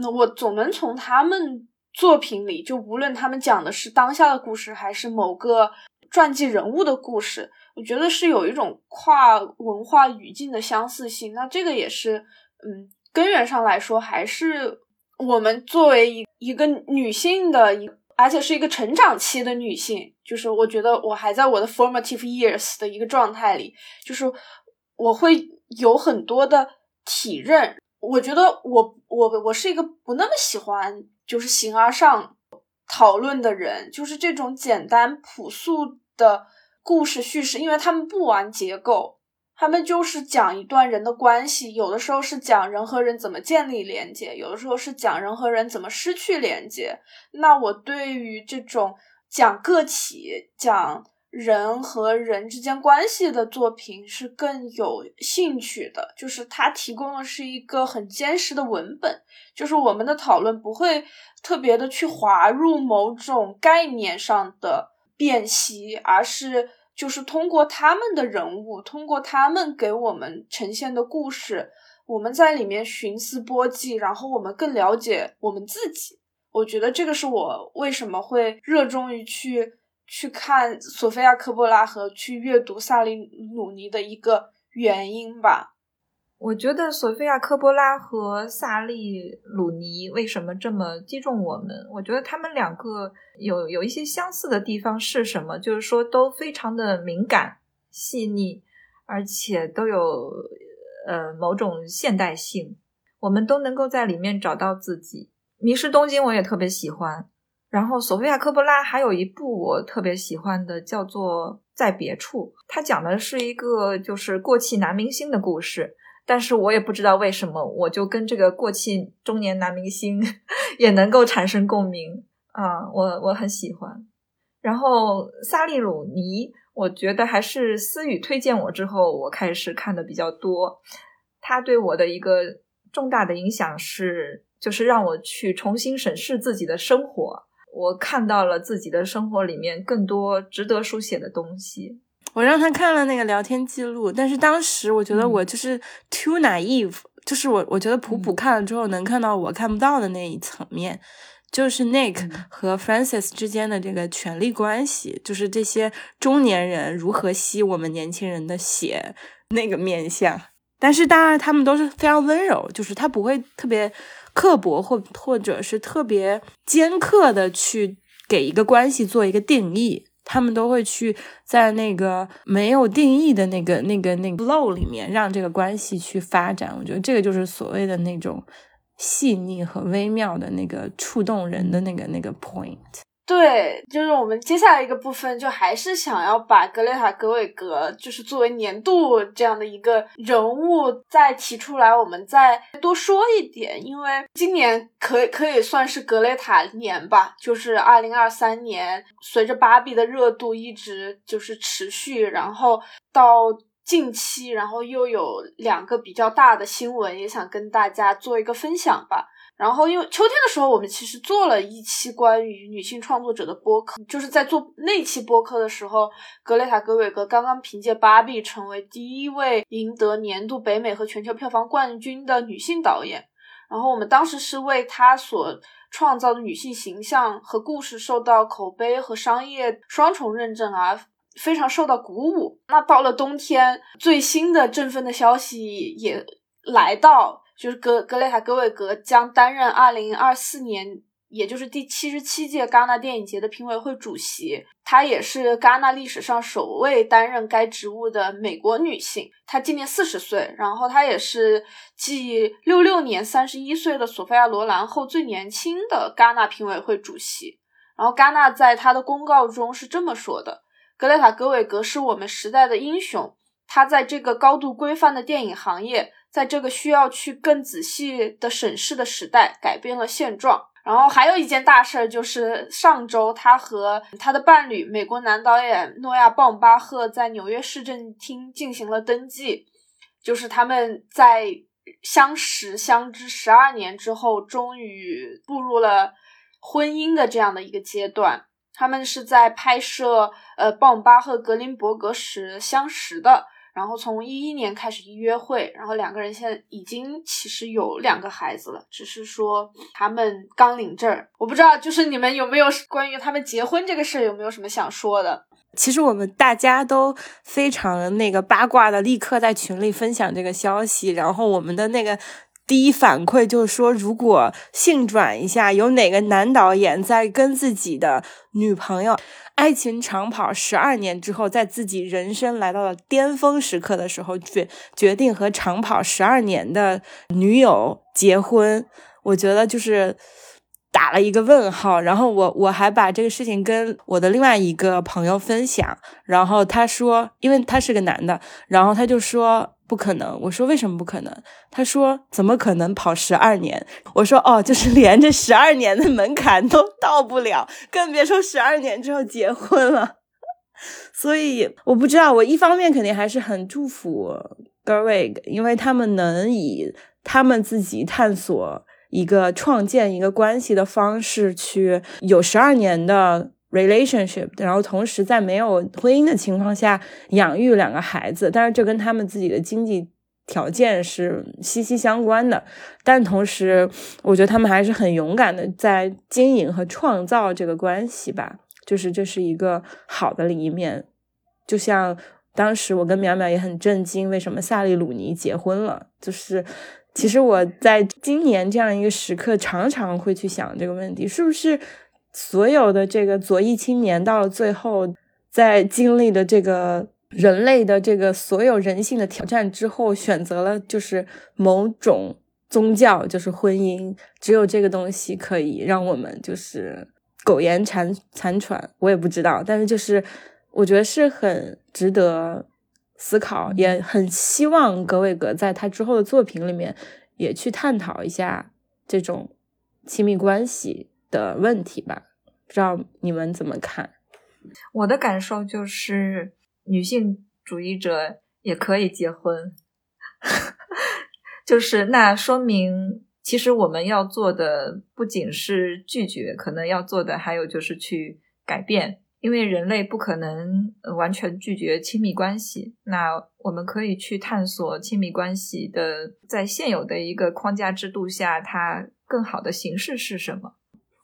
那我总能从他们作品里，就无论他们讲的是当下的故事，还是某个传记人物的故事。我觉得是有一种跨文化语境的相似性，那这个也是，嗯，根源上来说，还是我们作为一一个女性的一，而且是一个成长期的女性，就是我觉得我还在我的 formative years 的一个状态里，就是我会有很多的体认。我觉得我我我是一个不那么喜欢就是形而上讨论的人，就是这种简单朴素的故事叙事，因为他们不玩结构，他们就是讲一段人的关系，有的时候是讲人和人怎么建立连接，有的时候是讲人和人怎么失去连接。那我对于这种讲个体讲。人和人之间关系的作品是更有兴趣的，就是它提供的是一个很坚实的文本，就是我们的讨论不会特别的去滑入某种概念上的辨析，而是就是通过他们的人物，通过他们给我们呈现的故事，我们在里面寻思波迹，然后我们更了解我们自己。我觉得这个是我为什么会热衷于去。去看索菲亚·科波拉和去阅读萨利鲁尼的一个原因吧。我觉得索菲亚·科波拉和萨利鲁尼为什么这么击中我们？我觉得他们两个有有一些相似的地方是什么？就是说都非常的敏感、细腻，而且都有呃某种现代性，我们都能够在里面找到自己。《迷失东京》我也特别喜欢。然后，索菲亚·科波拉还有一部我特别喜欢的，叫做《在别处》。它讲的是一个就是过气男明星的故事，但是我也不知道为什么，我就跟这个过气中年男明星 也能够产生共鸣啊，我我很喜欢。然后，萨利鲁尼，我觉得还是思雨推荐我之后，我开始看的比较多。他对我的一个重大的影响是，就是让我去重新审视自己的生活。我看到了自己的生活里面更多值得书写的东西。我让他看了那个聊天记录，但是当时我觉得我就是 too naive，就是我我觉得普普看了之后能看到我看不到的那一层面，就是 Nick 和 Francis 之间的这个权力关系，就是这些中年人如何吸我们年轻人的血那个面相。但是当然他们都是非常温柔，就是他不会特别。刻薄或或者是特别尖刻的去给一个关系做一个定义，他们都会去在那个没有定义的那个那个那个 flow 里面让这个关系去发展。我觉得这个就是所谓的那种细腻和微妙的那个触动人的那个那个 point。对，就是我们接下来一个部分，就还是想要把格雷塔·格韦格，就是作为年度这样的一个人物再提出来，我们再多说一点，因为今年可可以算是格雷塔年吧，就是二零二三年，随着芭比的热度一直就是持续，然后到近期，然后又有两个比较大的新闻，也想跟大家做一个分享吧。然后，因为秋天的时候，我们其实做了一期关于女性创作者的播客，就是在做那期播客的时候，格雷塔·格韦格刚刚凭借《芭比》成为第一位赢得年度北美和全球票房冠军的女性导演。然后，我们当时是为她所创造的女性形象和故事受到口碑和商业双重认证而非常受到鼓舞。那到了冬天，最新的振奋的消息也来到。就是格格雷塔·格韦格将担任二零二四年，也就是第七十七届戛纳电影节的评委会主席。她也是戛纳历史上首位担任该职务的美国女性。她今年四十岁，然后她也是继六六年三十一岁的索菲亚·罗兰后最年轻的戛纳评委会主席。然后戛纳在他的公告中是这么说的：“格雷塔·格韦格是我们时代的英雄，她在这个高度规范的电影行业。”在这个需要去更仔细的审视的时代，改变了现状。然后还有一件大事儿，就是上周他和他的伴侣美国男导演诺亚·鲍姆巴赫在纽约市政厅进行了登记，就是他们在相识相知十二年之后，终于步入了婚姻的这样的一个阶段。他们是在拍摄呃鲍姆巴赫格林伯格时相识的。然后从一一年开始一约会，然后两个人现在已经其实有两个孩子了，只是说他们刚领证。我不知道，就是你们有没有关于他们结婚这个事儿有没有什么想说的？其实我们大家都非常那个八卦的，立刻在群里分享这个消息，然后我们的那个。第一反馈就是说，如果性转一下，有哪个男导演在跟自己的女朋友爱情长跑十二年之后，在自己人生来到了巅峰时刻的时候，决决定和长跑十二年的女友结婚，我觉得就是。打了一个问号，然后我我还把这个事情跟我的另外一个朋友分享，然后他说，因为他是个男的，然后他就说不可能。我说为什么不可能？他说怎么可能跑十二年？我说哦，就是连着十二年的门槛都到不了，更别说十二年之后结婚了。所以我不知道，我一方面肯定还是很祝福 Gerwig，因为他们能以他们自己探索。一个创建一个关系的方式，去有十二年的 relationship，然后同时在没有婚姻的情况下养育两个孩子，但是这跟他们自己的经济条件是息息相关的。但同时，我觉得他们还是很勇敢的在经营和创造这个关系吧，就是这是一个好的一面。就像当时我跟淼淼也很震惊，为什么萨利鲁尼结婚了，就是。其实我在今年这样一个时刻，常常会去想这个问题：是不是所有的这个左翼青年到了最后，在经历的这个人类的这个所有人性的挑战之后，选择了就是某种宗教，就是婚姻，只有这个东西可以让我们就是苟延残残喘。我也不知道，但是就是我觉得是很值得。思考也很希望格韦格在他之后的作品里面也去探讨一下这种亲密关系的问题吧，不知道你们怎么看？我的感受就是，女性主义者也可以结婚，就是那说明，其实我们要做的不仅是拒绝，可能要做的还有就是去改变。因为人类不可能完全拒绝亲密关系，那我们可以去探索亲密关系的在现有的一个框架制度下，它更好的形式是什么？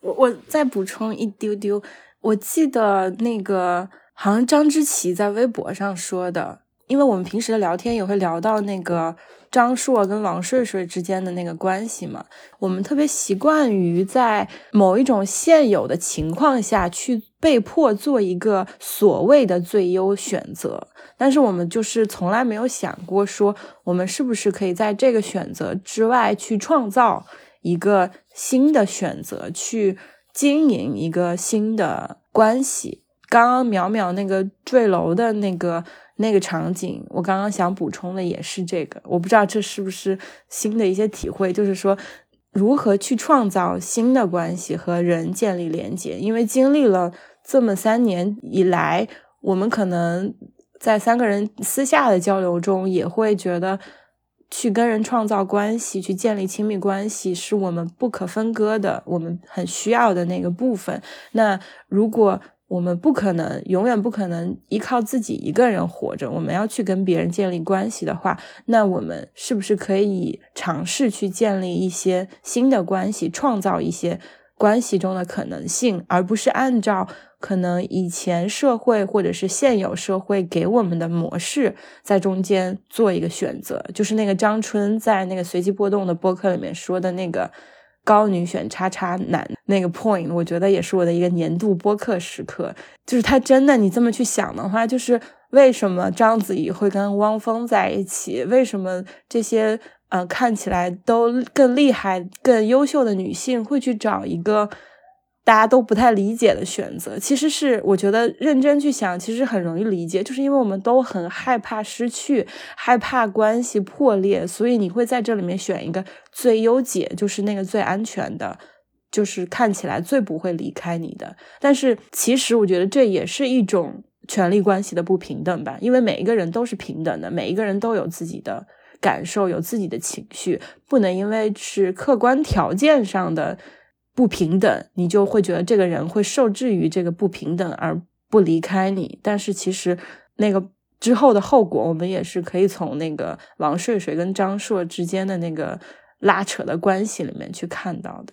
我我再补充一丢丢，我记得那个好像张之奇在微博上说的，因为我们平时的聊天也会聊到那个。张硕跟王睡睡之间的那个关系嘛，我们特别习惯于在某一种现有的情况下去被迫做一个所谓的最优选择，但是我们就是从来没有想过说，我们是不是可以在这个选择之外去创造一个新的选择，去经营一个新的关系。刚刚淼淼那个坠楼的那个。那个场景，我刚刚想补充的也是这个，我不知道这是不是新的一些体会，就是说如何去创造新的关系和人建立连接，因为经历了这么三年以来，我们可能在三个人私下的交流中，也会觉得去跟人创造关系，去建立亲密关系，是我们不可分割的，我们很需要的那个部分。那如果我们不可能永远不可能依靠自己一个人活着。我们要去跟别人建立关系的话，那我们是不是可以尝试去建立一些新的关系，创造一些关系中的可能性，而不是按照可能以前社会或者是现有社会给我们的模式在中间做一个选择？就是那个张春在那个随机波动的播客里面说的那个。高女选叉叉男那个 point，我觉得也是我的一个年度播客时刻。就是他真的，你这么去想的话，就是为什么章子怡会跟汪峰在一起？为什么这些呃看起来都更厉害、更优秀的女性会去找一个？大家都不太理解的选择，其实是我觉得认真去想，其实很容易理解，就是因为我们都很害怕失去，害怕关系破裂，所以你会在这里面选一个最优解，就是那个最安全的，就是看起来最不会离开你的。但是其实我觉得这也是一种权力关系的不平等吧，因为每一个人都是平等的，每一个人都有自己的感受，有自己的情绪，不能因为是客观条件上的。不平等，你就会觉得这个人会受制于这个不平等而不离开你。但是其实那个之后的后果，我们也是可以从那个王睡睡跟张硕之间的那个拉扯的关系里面去看到的。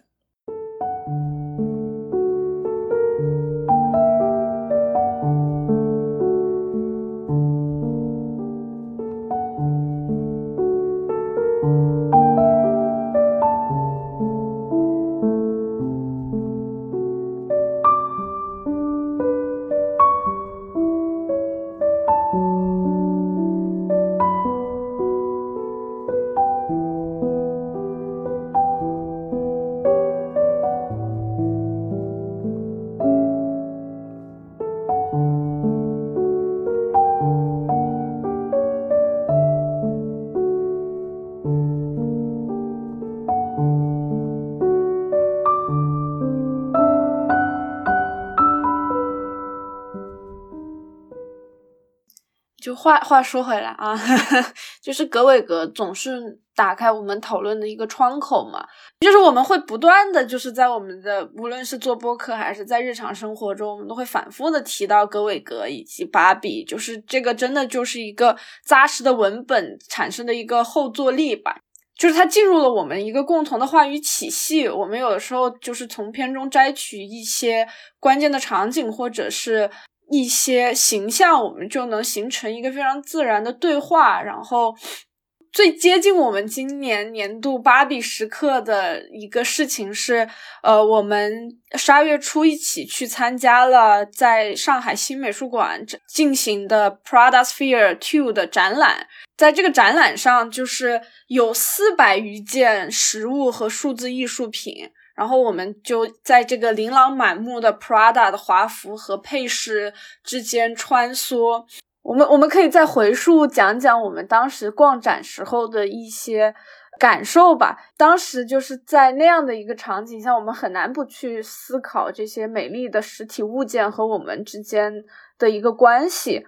话话说回来啊，就是格韦格总是打开我们讨论的一个窗口嘛，就是我们会不断的就是在我们的无论是做播客还是在日常生活中，我们都会反复的提到格韦格以及芭比，就是这个真的就是一个扎实的文本产生的一个后坐力吧，就是它进入了我们一个共同的话语体系，我们有的时候就是从片中摘取一些关键的场景或者是。一些形象，我们就能形成一个非常自然的对话。然后，最接近我们今年年度芭比时刻的一个事情是，呃，我们十二月初一起去参加了在上海新美术馆进行的 Prada Sphere Two 的展览。在这个展览上，就是有四百余件实物和数字艺术品。然后我们就在这个琳琅满目的 Prada 的华服和配饰之间穿梭。我们我们可以再回述讲讲我们当时逛展时候的一些感受吧。当时就是在那样的一个场景下，我们很难不去思考这些美丽的实体物件和我们之间的一个关系。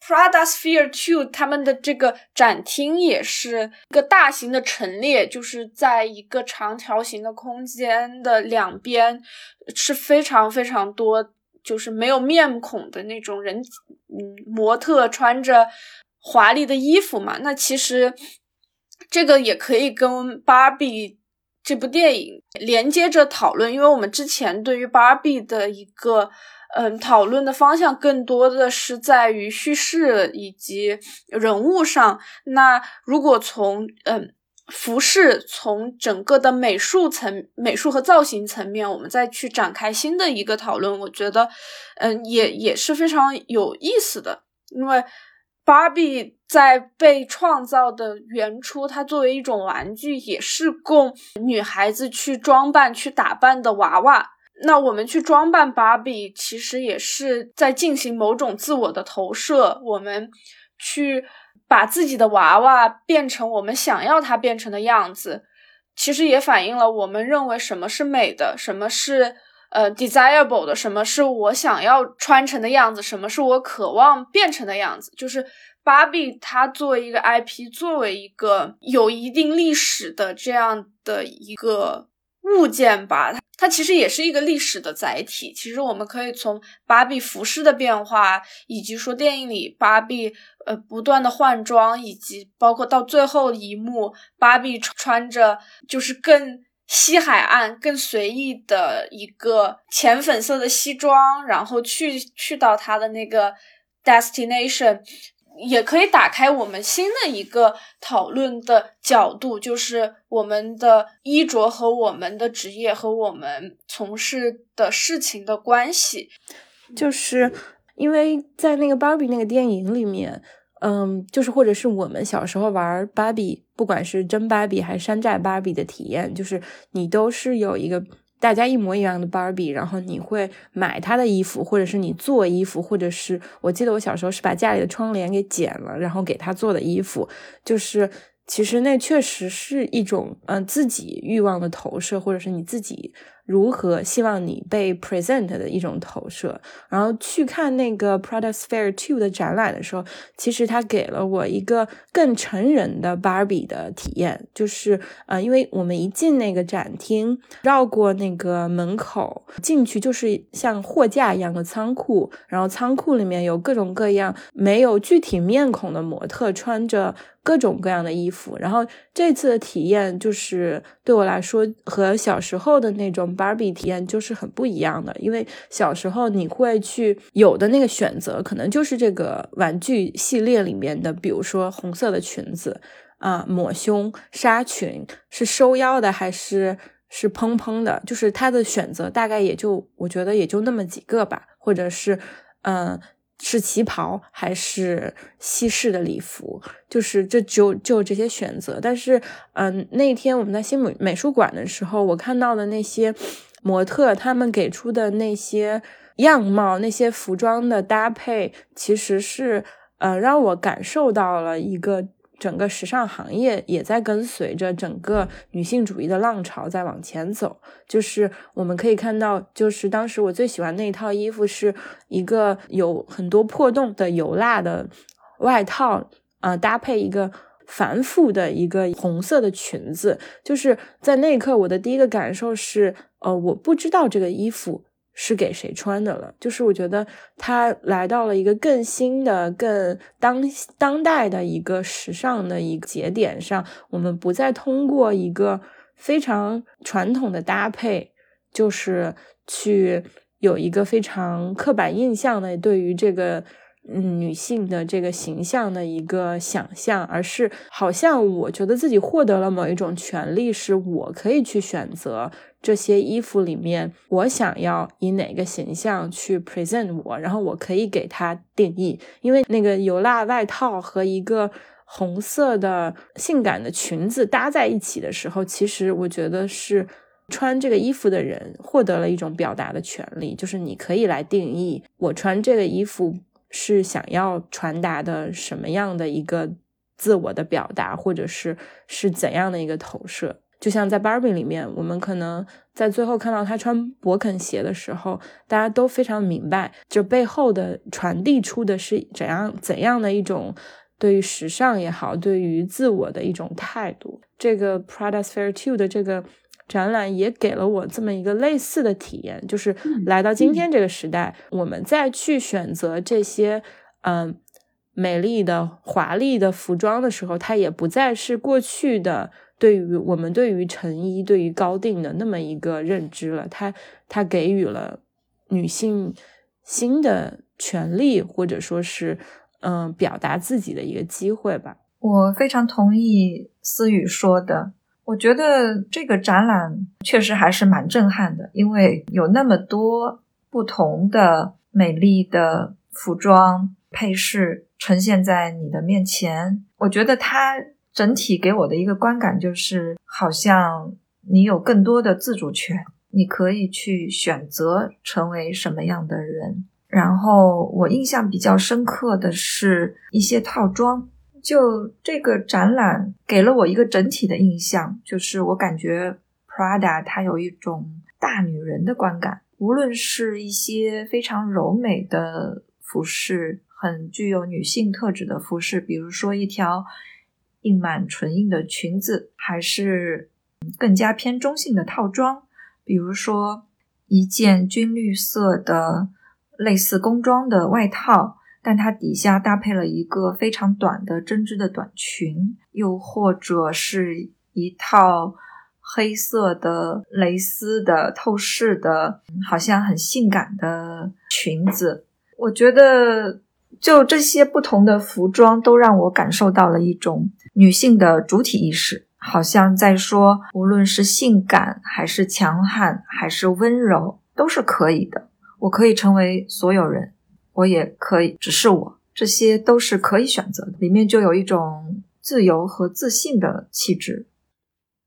Prada Sphere Two，他们的这个展厅也是一个大型的陈列，就是在一个长条形的空间的两边是非常非常多，就是没有面孔的那种人，嗯，模特穿着华丽的衣服嘛。那其实这个也可以跟芭比这部电影连接着讨论，因为我们之前对于芭比的一个。嗯，讨论的方向更多的是在于叙事以及人物上。那如果从嗯服饰，从整个的美术层、美术和造型层面，我们再去展开新的一个讨论，我觉得嗯也也是非常有意思的。因为芭比在被创造的原初，它作为一种玩具，也是供女孩子去装扮、去打扮的娃娃。那我们去装扮芭比，其实也是在进行某种自我的投射。我们去把自己的娃娃变成我们想要它变成的样子，其实也反映了我们认为什么是美的，什么是呃 desirable 的，什么是我想要穿成的样子，什么是我渴望变成的样子。就是芭比，它作为一个 IP，作为一个有一定历史的这样的一个。物件吧，它其实也是一个历史的载体。其实我们可以从芭比服饰的变化，以及说电影里芭比呃不断的换装，以及包括到最后一幕，芭比穿着就是更西海岸、更随意的一个浅粉色的西装，然后去去到他的那个 destination。也可以打开我们新的一个讨论的角度，就是我们的衣着和我们的职业和我们从事的事情的关系。就是因为在那个芭比那个电影里面，嗯，就是或者是我们小时候玩芭比，不管是真芭比还是山寨芭比的体验，就是你都是有一个。大家一模一样的芭比，然后你会买她的衣服，或者是你做衣服，或者是我记得我小时候是把家里的窗帘给剪了，然后给她做的衣服，就是其实那确实是一种嗯自己欲望的投射，或者是你自己。如何希望你被 present 的一种投射，然后去看那个 Prada Sphere Two 的展览的时候，其实它给了我一个更成人的 Barbie 的体验，就是呃，因为我们一进那个展厅，绕过那个门口进去，就是像货架一样的仓库，然后仓库里面有各种各样没有具体面孔的模特穿着。各种各样的衣服，然后这次的体验就是对我来说和小时候的那种芭比体验就是很不一样的，因为小时候你会去有的那个选择，可能就是这个玩具系列里面的，比如说红色的裙子啊，抹胸纱裙是收腰的还是是蓬蓬的，就是它的选择大概也就我觉得也就那么几个吧，或者是嗯。是旗袍还是西式的礼服？就是这就就这些选择。但是，嗯，那天我们在新美美术馆的时候，我看到的那些模特，他们给出的那些样貌、那些服装的搭配，其实是，呃，让我感受到了一个。整个时尚行业也在跟随着整个女性主义的浪潮在往前走。就是我们可以看到，就是当时我最喜欢那一套衣服，是一个有很多破洞的油蜡的外套啊，搭配一个繁复的一个红色的裙子，就是在那一刻，我的第一个感受是，呃，我不知道这个衣服。是给谁穿的了？就是我觉得他来到了一个更新的、更当当代的一个时尚的一个节点上。我们不再通过一个非常传统的搭配，就是去有一个非常刻板印象的对于这个嗯女性的这个形象的一个想象，而是好像我觉得自己获得了某一种权利，是我可以去选择。这些衣服里面，我想要以哪个形象去 present 我，然后我可以给它定义。因为那个油蜡外套和一个红色的性感的裙子搭在一起的时候，其实我觉得是穿这个衣服的人获得了一种表达的权利，就是你可以来定义我穿这个衣服是想要传达的什么样的一个自我的表达，或者是是怎样的一个投射。就像在 Barbie 里面，我们可能在最后看到他穿勃肯鞋的时候，大家都非常明白，这背后的传递出的是怎样怎样的一种对于时尚也好，对于自我的一种态度。这个 Prada Sphere Two 的这个展览也给了我这么一个类似的体验，就是来到今天这个时代，我们再去选择这些嗯美丽的、华丽的服装的时候，它也不再是过去的。对于我们对于成衣、对于高定的那么一个认知了，它它给予了女性新的权利，或者说是嗯表达自己的一个机会吧。我非常同意思雨说的，我觉得这个展览确实还是蛮震撼的，因为有那么多不同的美丽的服装配饰呈现在你的面前，我觉得它。整体给我的一个观感就是，好像你有更多的自主权，你可以去选择成为什么样的人。然后我印象比较深刻的是一些套装，就这个展览给了我一个整体的印象，就是我感觉 Prada 它有一种大女人的观感，无论是一些非常柔美的服饰，很具有女性特质的服饰，比如说一条。印满唇印的裙子，还是更加偏中性的套装，比如说一件军绿色的类似工装的外套，但它底下搭配了一个非常短的针织的短裙，又或者是一套黑色的蕾丝的透视的，好像很性感的裙子。我觉得，就这些不同的服装，都让我感受到了一种。女性的主体意识，好像在说，无论是性感还是强悍，还是温柔，都是可以的。我可以成为所有人，我也可以只是我，这些都是可以选择的。里面就有一种自由和自信的气质。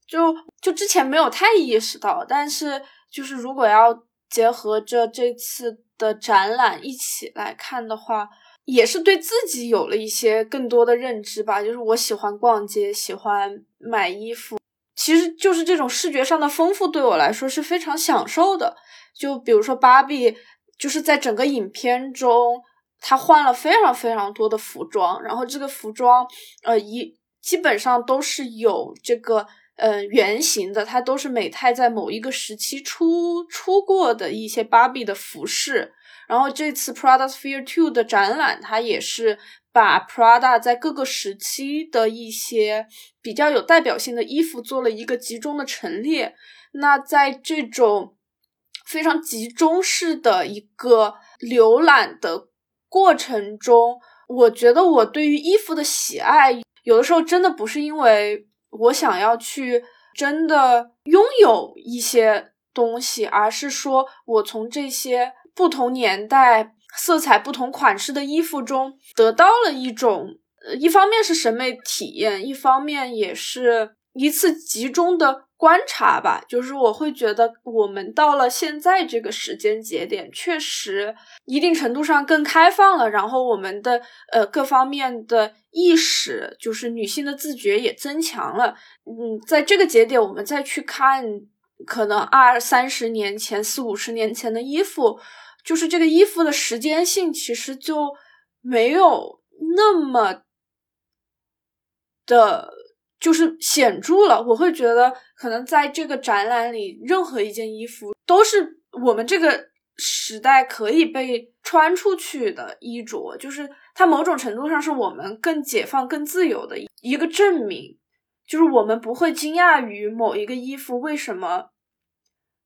就就之前没有太意识到，但是就是如果要结合着这次的展览一起来看的话。也是对自己有了一些更多的认知吧，就是我喜欢逛街，喜欢买衣服，其实就是这种视觉上的丰富对我来说是非常享受的。就比如说芭比，就是在整个影片中，他换了非常非常多的服装，然后这个服装，呃，一基本上都是有这个呃原型的，它都是美泰在某一个时期出出过的一些芭比的服饰。然后这次 Prada Sphere Two 的展览，它也是把 Prada 在各个时期的一些比较有代表性的衣服做了一个集中的陈列。那在这种非常集中式的一个浏览的过程中，我觉得我对于衣服的喜爱，有的时候真的不是因为我想要去真的拥有一些东西，而是说我从这些。不同年代、色彩不同款式的衣服中，得到了一种，一方面是审美体验，一方面也是一次集中的观察吧。就是我会觉得，我们到了现在这个时间节点，确实一定程度上更开放了。然后我们的呃各方面的意识，就是女性的自觉也增强了。嗯，在这个节点，我们再去看可能二三十年前、四五十年前的衣服。就是这个衣服的时间性其实就没有那么的，就是显著了。我会觉得，可能在这个展览里，任何一件衣服都是我们这个时代可以被穿出去的衣着，就是它某种程度上是我们更解放、更自由的一个证明。就是我们不会惊讶于某一个衣服为什么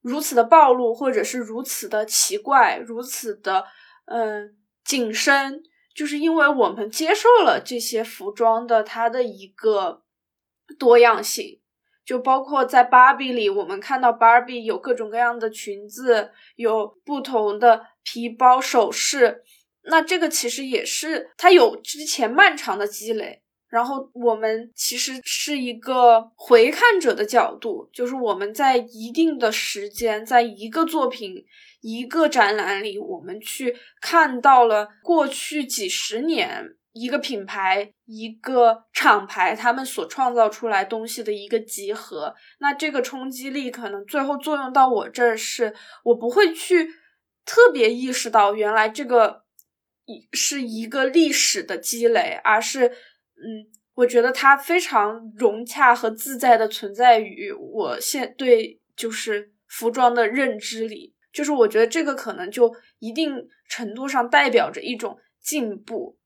如此的暴露，或者是如此的奇怪，如此的嗯紧身。就是因为我们接受了这些服装的它的一个多样性，就包括在芭比里，我们看到芭比有各种各样的裙子，有不同的皮包、首饰，那这个其实也是它有之前漫长的积累。然后我们其实是一个回看者的角度，就是我们在一定的时间，在一个作品。一个展览里，我们去看到了过去几十年一个品牌、一个厂牌他们所创造出来东西的一个集合。那这个冲击力可能最后作用到我这儿，是我不会去特别意识到原来这个一是一个历史的积累，而是嗯，我觉得它非常融洽和自在的存在于我现对就是服装的认知里。就是我觉得这个可能就一定程度上代表着一种进步。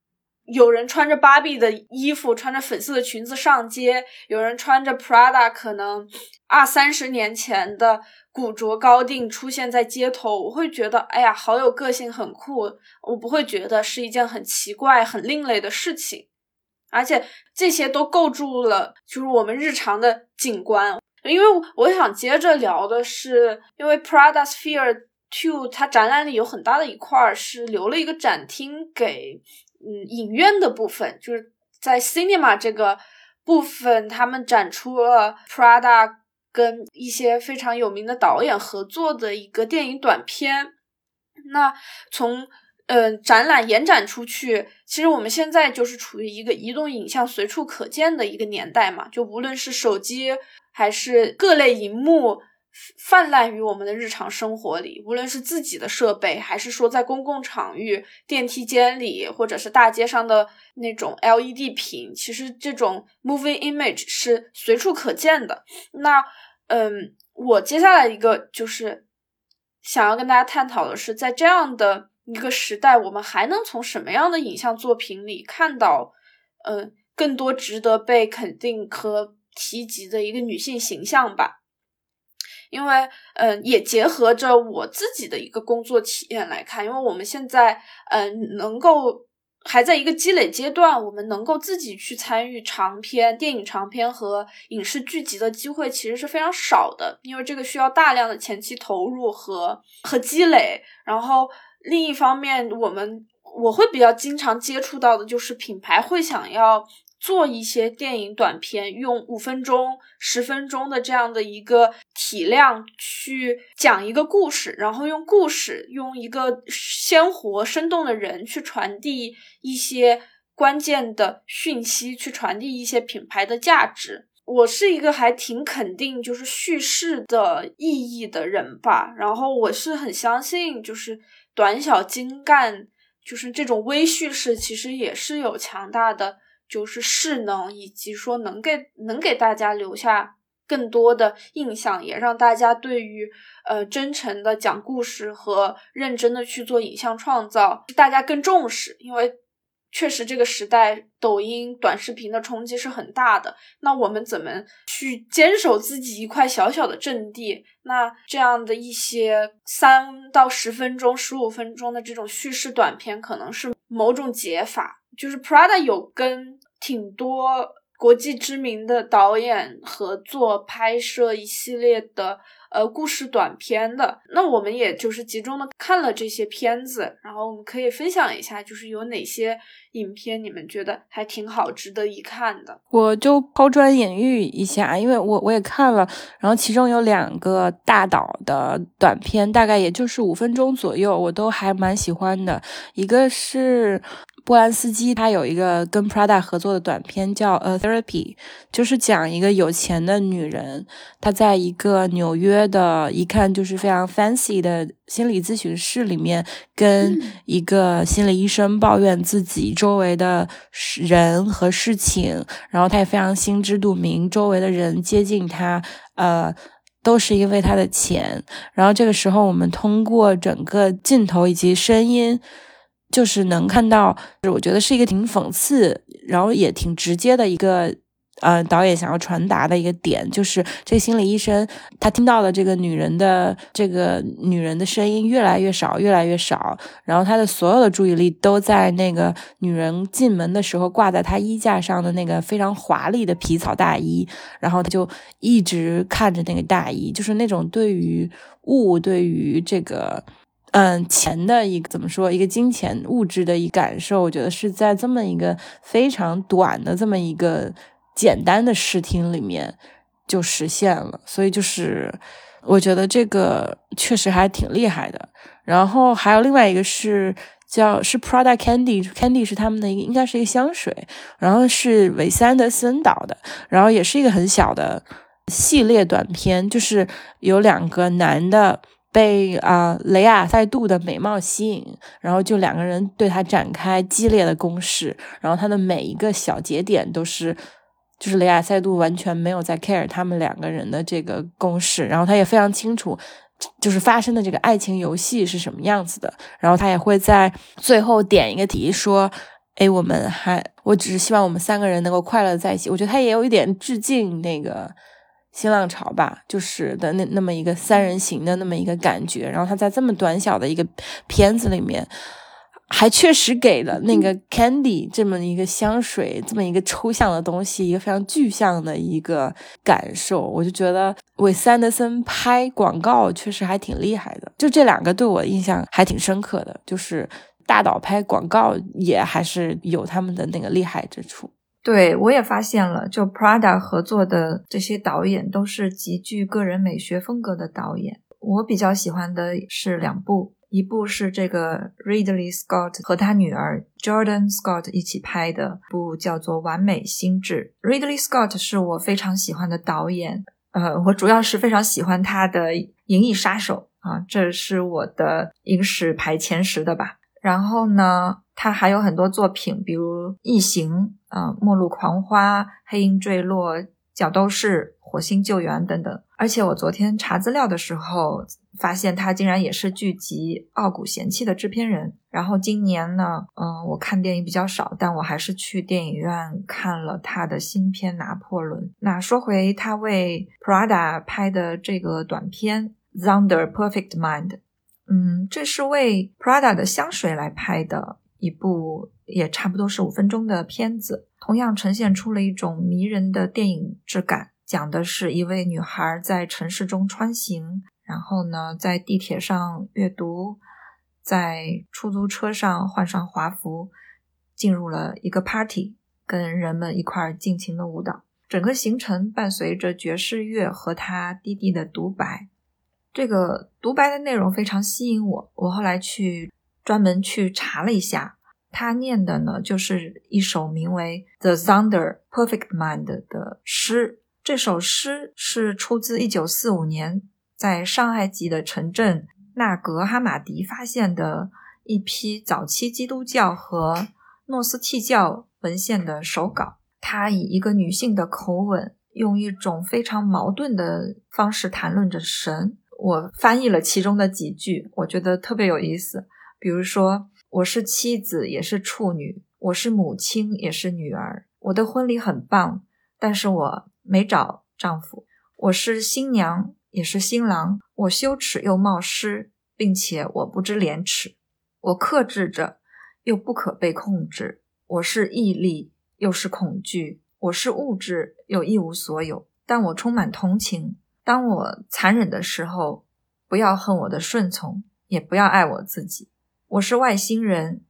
有人穿着芭比的衣服，穿着粉色的裙子上街；有人穿着 Prada，可能二三十年前的古着高定出现在街头。我会觉得，哎呀，好有个性，很酷。我不会觉得是一件很奇怪、很另类的事情，而且这些都构筑了就是我们日常的景观。因为我想接着聊的是，因为 Prada Sphere Two 它展览里有很大的一块是留了一个展厅给嗯影院的部分，就是在 Cinema 这个部分，他们展出了 Prada 跟一些非常有名的导演合作的一个电影短片。那从嗯展览延展出去，其实我们现在就是处于一个移动影像随处可见的一个年代嘛，就无论是手机。还是各类荧幕泛滥于我们的日常生活里，无论是自己的设备，还是说在公共场域、电梯间里，或者是大街上的那种 LED 屏，其实这种 moving image 是随处可见的。那，嗯，我接下来一个就是想要跟大家探讨的是，在这样的一个时代，我们还能从什么样的影像作品里看到，嗯，更多值得被肯定和。提及的一个女性形象吧，因为嗯，也结合着我自己的一个工作体验来看，因为我们现在嗯，能够还在一个积累阶段，我们能够自己去参与长篇电影长篇和影视剧集的机会其实是非常少的，因为这个需要大量的前期投入和和积累。然后另一方面，我们我会比较经常接触到的就是品牌会想要。做一些电影短片，用五分钟、十分钟的这样的一个体量去讲一个故事，然后用故事，用一个鲜活生动的人去传递一些关键的讯息，去传递一些品牌的价值。我是一个还挺肯定就是叙事的意义的人吧，然后我是很相信就是短小精干，就是这种微叙事其实也是有强大的。就是势能，以及说能给能给大家留下更多的印象，也让大家对于呃真诚的讲故事和认真的去做影像创造，大家更重视，因为。确实，这个时代抖音短视频的冲击是很大的。那我们怎么去坚守自己一块小小的阵地？那这样的一些三到十分钟、十五分钟的这种叙事短片，可能是某种解法。就是 Prada 有跟挺多国际知名的导演合作拍摄一系列的。呃，故事短片的，那我们也就是集中的看了这些片子，然后我们可以分享一下，就是有哪些影片你们觉得还挺好，值得一看的。我就抛砖引玉一下，因为我我也看了，然后其中有两个大导的短片，大概也就是五分钟左右，我都还蛮喜欢的。一个是波兰斯基他有一个跟 Prada 合作的短片叫《A Therapy》，就是讲一个有钱的女人，她在一个纽约的一看就是非常 fancy 的心理咨询室里面，跟一个心理医生抱怨自己周围的人和事情，然后她也非常心知肚明，周围的人接近她，呃，都是因为她的钱。然后这个时候，我们通过整个镜头以及声音。就是能看到，我觉得是一个挺讽刺，然后也挺直接的一个，呃，导演想要传达的一个点，就是这心理医生他听到了这个女人的这个女人的声音越来越少，越来越少，然后他的所有的注意力都在那个女人进门的时候挂在他衣架上的那个非常华丽的皮草大衣，然后他就一直看着那个大衣，就是那种对于物，对于这个。嗯，钱的一个怎么说？一个金钱物质的一感受，我觉得是在这么一个非常短的这么一个简单的视听里面就实现了。所以就是我觉得这个确实还挺厉害的。然后还有另外一个是叫是 Prada Candy，Candy 是他们的一个应该是一个香水，然后是韦斯安德森导的，然后也是一个很小的系列短片，就是有两个男的。被啊雷亚塞杜的美貌吸引，然后就两个人对他展开激烈的攻势，然后他的每一个小节点都是，就是雷亚塞杜完全没有在 care 他们两个人的这个攻势，然后他也非常清楚，就是发生的这个爱情游戏是什么样子的，然后他也会在最后点一个题说，哎，我们还，我只是希望我们三个人能够快乐在一起，我觉得他也有一点致敬那个。新浪潮吧，就是的那那么一个三人行的那么一个感觉，然后他在这么短小的一个片子里面，还确实给了那个 Candy 这么一个香水这么一个抽象的东西一个非常具象的一个感受，我就觉得韦斯安德森拍广告确实还挺厉害的，就这两个对我印象还挺深刻的，就是大导拍广告也还是有他们的那个厉害之处。对，我也发现了，就 Prada 合作的这些导演都是极具个人美学风格的导演。我比较喜欢的是两部，一部是这个 Ridley Scott 和他女儿 Jordan Scott 一起拍的部，叫做《完美心智》。Ridley Scott 是我非常喜欢的导演，呃，我主要是非常喜欢他的《银翼杀手》啊，这是我的影史排前十的吧。然后呢，他还有很多作品，比如《异形》啊，《末路狂花》《黑鹰坠落》《角斗士》《火星救援》等等。而且我昨天查资料的时候，发现他竟然也是剧集《傲骨贤妻》的制片人。然后今年呢，嗯，我看电影比较少，但我还是去电影院看了他的新片《拿破仑》。那说回他为 Prada 拍的这个短片《Thunder Perfect Mind》。嗯，这是为 Prada 的香水来拍的一部，也差不多是五分钟的片子，同样呈现出了一种迷人的电影质感。讲的是一位女孩在城市中穿行，然后呢，在地铁上阅读，在出租车上换上华服，进入了一个 party，跟人们一块尽情的舞蹈。整个行程伴随着爵士乐和她低低的独白。这个独白的内容非常吸引我，我后来去专门去查了一下，他念的呢就是一首名为《The Thunder Perfect Mind》的诗。这首诗是出自1945年在上海籍的城镇纳格哈马迪发现的一批早期基督教和诺斯替教文献的手稿。他以一个女性的口吻，用一种非常矛盾的方式谈论着神。我翻译了其中的几句，我觉得特别有意思。比如说，我是妻子，也是处女；我是母亲，也是女儿。我的婚礼很棒，但是我没找丈夫。我是新娘，也是新郎。我羞耻又冒失，并且我不知廉耻。我克制着，又不可被控制。我是毅力，又是恐惧。我是物质，又一无所有。但我充满同情。当我残忍的时候，不要恨我的顺从，也不要爱我自己。我是外星人，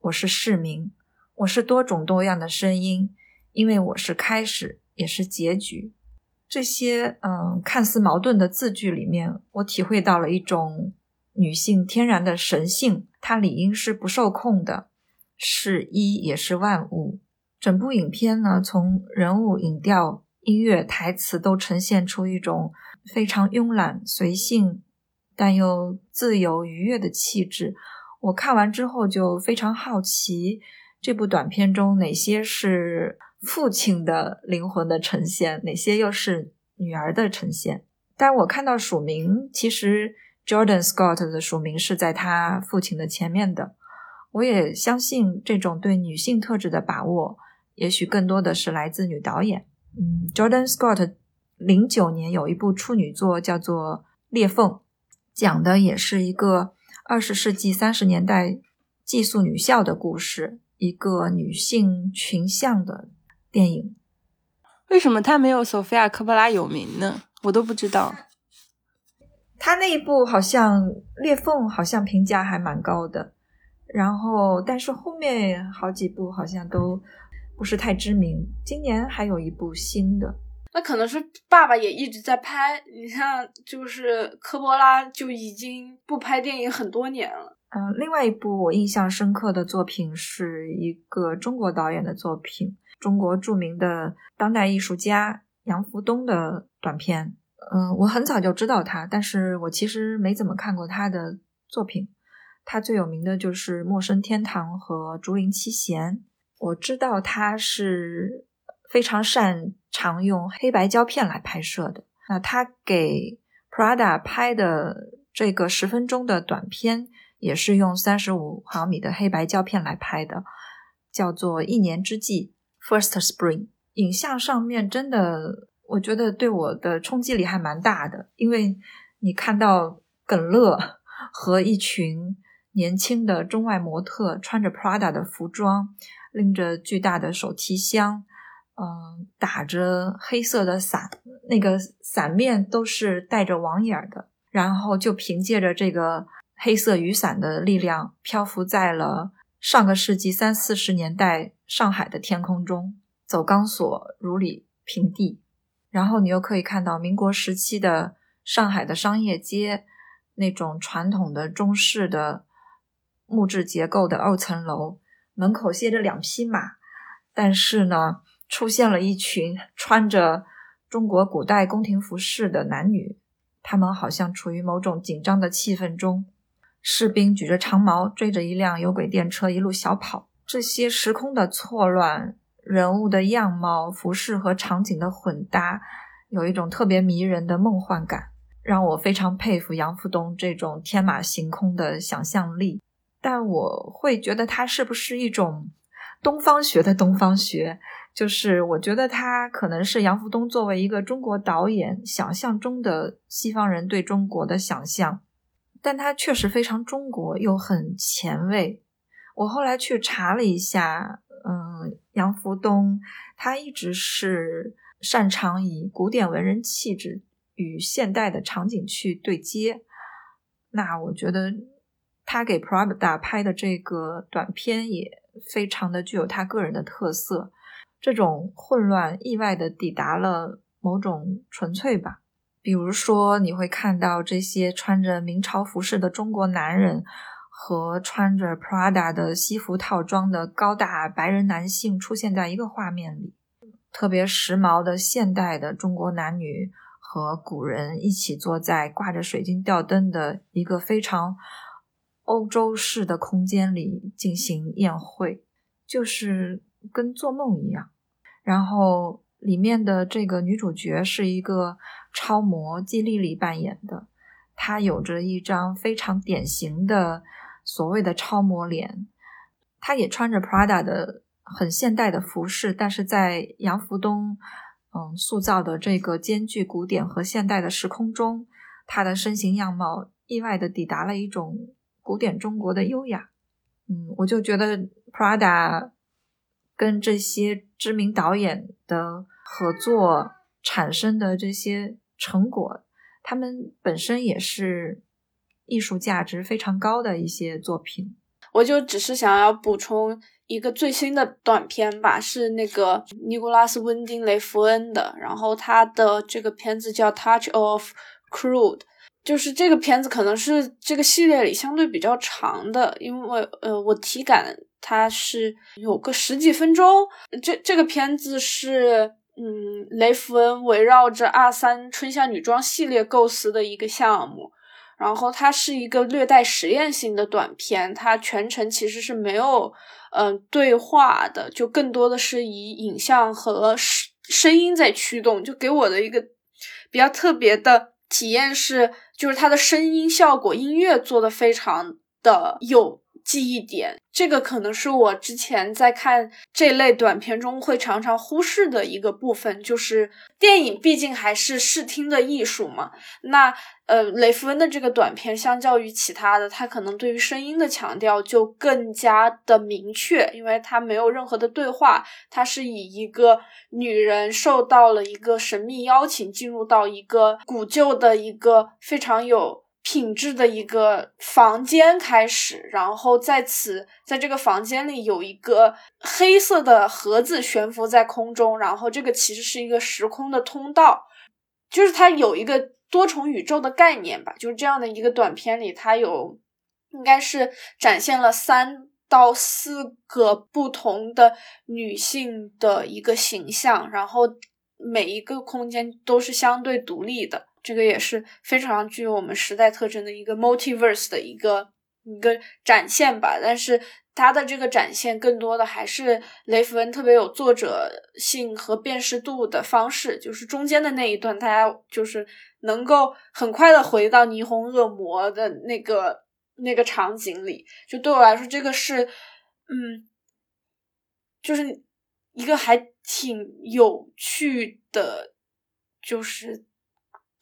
我是市民，我是多种多样的声音，因为我是开始，也是结局。这些嗯，看似矛盾的字句里面，我体会到了一种女性天然的神性，她理应是不受控的，是一也是万物。整部影片呢，从人物、影调、音乐、台词都呈现出一种非常慵懒、随性，但又自由愉悦的气质。我看完之后就非常好奇，这部短片中哪些是父亲的灵魂的呈现，哪些又是女儿的呈现？但我看到署名，其实 Jordan Scott 的署名是在他父亲的前面的。我也相信这种对女性特质的把握，也许更多的是来自女导演。嗯，Jordan Scott 零九年有一部处女作叫做《裂缝》，讲的也是一个二十世纪三十年代寄宿女校的故事，一个女性群像的电影。为什么他没有索菲亚·科波拉有名呢？我都不知道。他那一部好像《裂缝》好像评价还蛮高的。然后，但是后面好几部好像都不是太知名。今年还有一部新的，那可能是爸爸也一直在拍。你像，就是科波拉就已经不拍电影很多年了。嗯，另外一部我印象深刻的作品是一个中国导演的作品，中国著名的当代艺术家杨福东的短片。嗯，我很早就知道他，但是我其实没怎么看过他的作品。他最有名的就是《陌生天堂》和《竹林七贤》。我知道他是非常擅长用黑白胶片来拍摄的。那他给 Prada 拍的这个十分钟的短片，也是用三十五毫米的黑白胶片来拍的，叫做《一年之计》（First Spring）。影像上面真的，我觉得对我的冲击力还蛮大的，因为你看到耿乐和一群。年轻的中外模特穿着 Prada 的服装，拎着巨大的手提箱，嗯，打着黑色的伞，那个伞面都是带着网眼的，然后就凭借着这个黑色雨伞的力量，漂浮在了上个世纪三四十年代上海的天空中，走钢索如履平地。然后你又可以看到民国时期的上海的商业街，那种传统的中式的。木质结构的二层楼门口歇着两匹马，但是呢，出现了一群穿着中国古代宫廷服饰的男女，他们好像处于某种紧张的气氛中。士兵举着长矛，追着一辆有轨电车一路小跑。这些时空的错乱，人物的样貌、服饰和场景的混搭，有一种特别迷人的梦幻感，让我非常佩服杨福东这种天马行空的想象力。但我会觉得它是不是一种东方学的东方学？就是我觉得他可能是杨福东作为一个中国导演想象中的西方人对中国的想象，但他确实非常中国又很前卫。我后来去查了一下，嗯，杨福东他一直是擅长以古典文人气质与现代的场景去对接。那我觉得。他给 Prada 拍的这个短片也非常的具有他个人的特色，这种混乱意外的抵达了某种纯粹吧。比如说，你会看到这些穿着明朝服饰的中国男人和穿着 Prada 的西服套装的高大白人男性出现在一个画面里，特别时髦的现代的中国男女和古人一起坐在挂着水晶吊灯的一个非常。欧洲式的空间里进行宴会，就是跟做梦一样。然后里面的这个女主角是一个超模季丽丽扮演的，她有着一张非常典型的所谓的超模脸。她也穿着 Prada 的很现代的服饰，但是在杨福东嗯塑造的这个兼具古典和现代的时空中，她的身形样貌意外的抵达了一种。古典中国的优雅，嗯，我就觉得 Prada 跟这些知名导演的合作产生的这些成果，他们本身也是艺术价值非常高的一些作品。我就只是想要补充一个最新的短片吧，是那个尼古拉斯·温丁雷弗恩的，然后他的这个片子叫《Touch of Crude》。就是这个片子可能是这个系列里相对比较长的，因为呃，我体感它是有个十几分钟。这这个片子是，嗯，雷弗恩围绕着二三春夏女装系列构思的一个项目。然后它是一个略带实验性的短片，它全程其实是没有嗯对话的，就更多的是以影像和声声音在驱动。就给我的一个比较特别的体验是，就是它的声音效果、音乐做的非常的有。记忆点，这个可能是我之前在看这类短片中会常常忽视的一个部分，就是电影毕竟还是视听的艺术嘛。那呃，雷夫恩的这个短片相较于其他的，它可能对于声音的强调就更加的明确，因为他没有任何的对话，他是以一个女人受到了一个神秘邀请，进入到一个古旧的一个非常有。品质的一个房间开始，然后在此，在这个房间里有一个黑色的盒子悬浮在空中，然后这个其实是一个时空的通道，就是它有一个多重宇宙的概念吧。就是这样的一个短片里，它有应该是展现了三到四个不同的女性的一个形象，然后每一个空间都是相对独立的。这个也是非常具有我们时代特征的一个 multiverse 的一个一个展现吧，但是它的这个展现更多的还是雷弗恩特别有作者性和辨识度的方式，就是中间的那一段，大家就是能够很快的回到霓虹恶魔的那个那个场景里，就对我来说，这个是嗯，就是一个还挺有趣的，就是。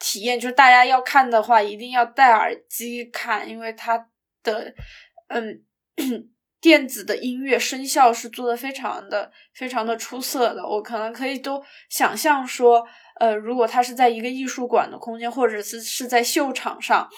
体验就是大家要看的话，一定要戴耳机看，因为它的嗯 电子的音乐声效是做的非常的非常的出色的。我可能可以都想象说，呃，如果它是在一个艺术馆的空间，或者是是在秀场上，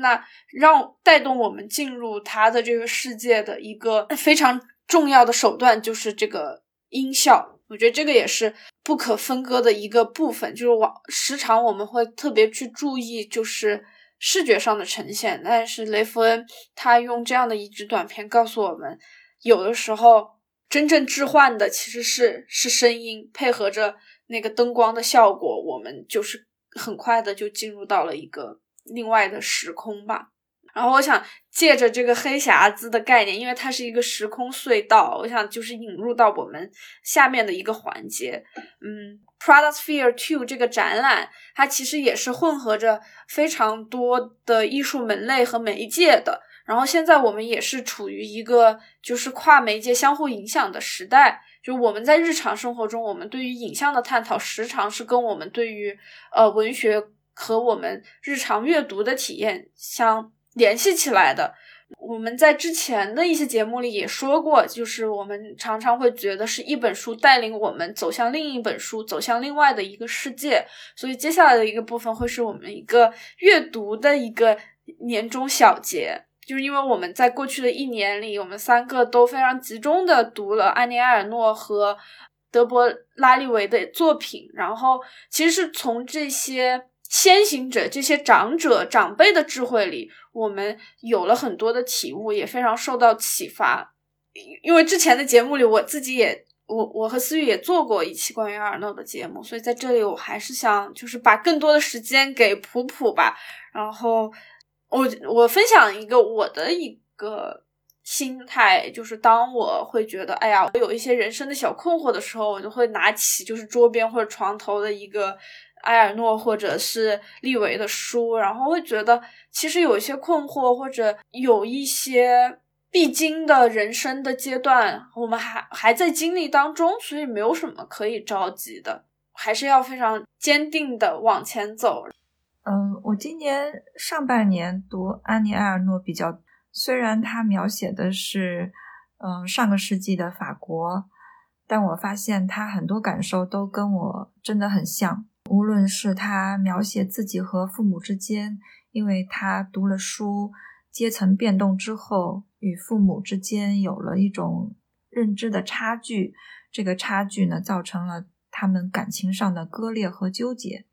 那让带动我们进入它的这个世界的一个非常重要的手段就是这个音效。我觉得这个也是不可分割的一个部分，就是往时常我们会特别去注意，就是视觉上的呈现。但是雷弗恩他用这样的一支短片告诉我们，有的时候真正置换的其实是是声音配合着那个灯光的效果，我们就是很快的就进入到了一个另外的时空吧。然后我想借着这个黑匣子的概念，因为它是一个时空隧道，我想就是引入到我们下面的一个环节。嗯，Prada Sphere Two 这个展览，它其实也是混合着非常多的艺术门类和媒介的。然后现在我们也是处于一个就是跨媒介相互影响的时代。就我们在日常生活中，我们对于影像的探讨，时常是跟我们对于呃文学和我们日常阅读的体验相。联系起来的，我们在之前的一些节目里也说过，就是我们常常会觉得是一本书带领我们走向另一本书，走向另外的一个世界。所以接下来的一个部分会是我们一个阅读的一个年终小结，就是因为我们在过去的一年里，我们三个都非常集中的读了安妮埃尔诺和德伯拉利维的作品，然后其实是从这些。先行者这些长者长辈的智慧里，我们有了很多的体悟，也非常受到启发。因为之前的节目里，我自己也我我和思雨也做过一期关于阿尔诺的节目，所以在这里我还是想就是把更多的时间给普普吧。然后我我分享一个我的一个心态，就是当我会觉得哎呀，我有一些人生的小困惑的时候，我就会拿起就是桌边或者床头的一个。埃尔诺或者是利维的书，然后会觉得其实有一些困惑，或者有一些必经的人生的阶段，我们还还在经历当中，所以没有什么可以着急的，还是要非常坚定的往前走。嗯，我今年上半年读安妮埃尔诺比较，虽然他描写的是嗯上个世纪的法国，但我发现他很多感受都跟我真的很像。无论是他描写自己和父母之间，因为他读了书，阶层变动之后，与父母之间有了一种认知的差距，这个差距呢，造成了他们感情上的割裂和纠结；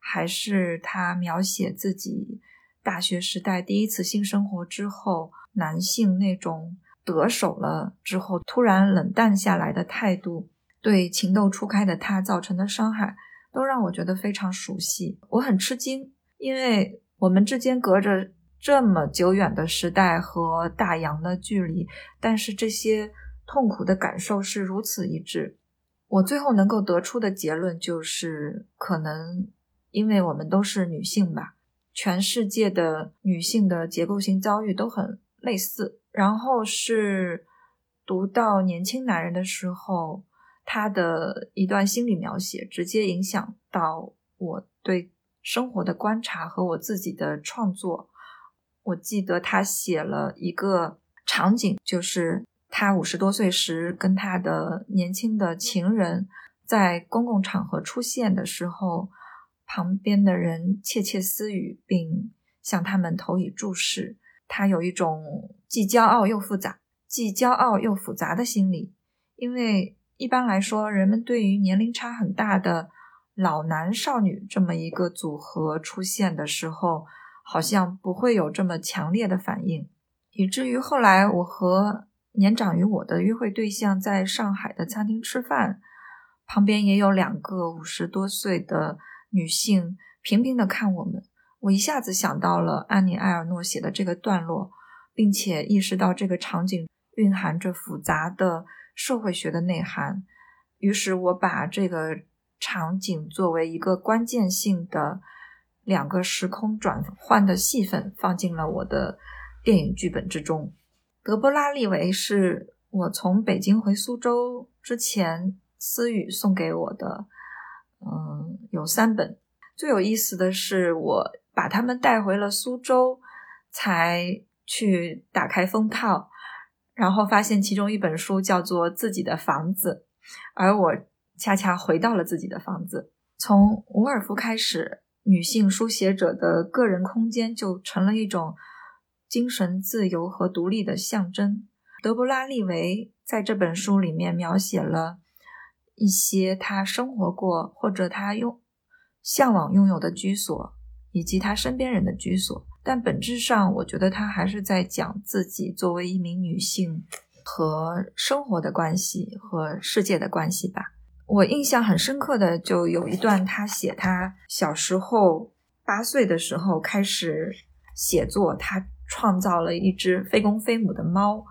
还是他描写自己大学时代第一次性生活之后，男性那种得手了之后突然冷淡下来的态度，对情窦初开的他造成的伤害，都让我觉得非常熟悉。我很吃惊，因为我们之间隔着这么久远的时代和大洋的距离，但是这些痛苦的感受是如此一致。我最后能够得出的结论就是，可能因为我们都是女性吧，全世界的女性的结构性遭遇都很类似。然后是读到年轻男人的时候，他的一段心理描写，直接影响到我对生活的观察和我自己的创作。我记得他写了一个场景，就是。他五十多岁时，跟他的年轻的情人在公共场合出现的时候，旁边的人窃窃私语，并向他们投以注视。他有一种既骄傲又复杂、既骄傲又复杂的心理，因为一般来说，人们对于年龄差很大的老男少女这么一个组合出现的时候，好像不会有这么强烈的反应，以至于后来我和。年长于我的约会对象在上海的餐厅吃饭，旁边也有两个五十多岁的女性平平的看我们。我一下子想到了安妮埃尔诺写的这个段落，并且意识到这个场景蕴含着复杂的社会学的内涵。于是我把这个场景作为一个关键性的两个时空转换的戏份放进了我的电影剧本之中。德波拉利维是我从北京回苏州之前思雨送给我的，嗯，有三本。最有意思的是，我把他们带回了苏州，才去打开封套，然后发现其中一本书叫做《自己的房子》，而我恰恰回到了自己的房子。从伍尔夫开始，女性书写者的个人空间就成了一种。精神自由和独立的象征。德布拉利维在这本书里面描写了一些他生活过或者他拥向往拥有的居所，以及他身边人的居所。但本质上，我觉得他还是在讲自己作为一名女性和生活的关系和世界的关系吧。我印象很深刻的就有一段，他写他小时候八岁的时候开始写作，他。创造了一只非公非母的猫，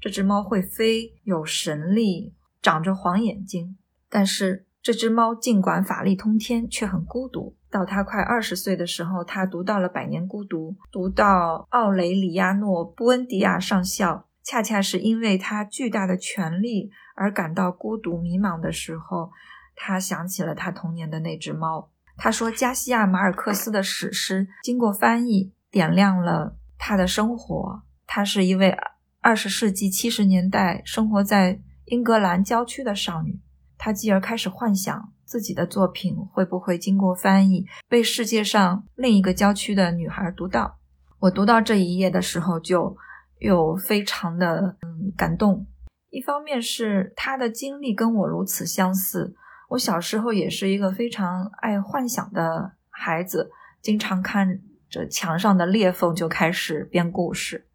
这只猫会飞，有神力，长着黄眼睛。但是这只猫尽管法力通天，却很孤独。到他快二十岁的时候，他读到了《百年孤独》，读到奥雷里亚诺·布恩迪亚上校，恰恰是因为他巨大的权力而感到孤独迷茫的时候，他想起了他童年的那只猫。他说，加西亚·马尔克斯的史诗经过翻译，点亮了。他的生活，她是一位二十世纪七十年代生活在英格兰郊区的少女。她继而开始幻想自己的作品会不会经过翻译被世界上另一个郊区的女孩读到。我读到这一页的时候，就又非常的嗯感动。一方面是她的经历跟我如此相似，我小时候也是一个非常爱幻想的孩子，经常看。着墙上的裂缝就开始编故事，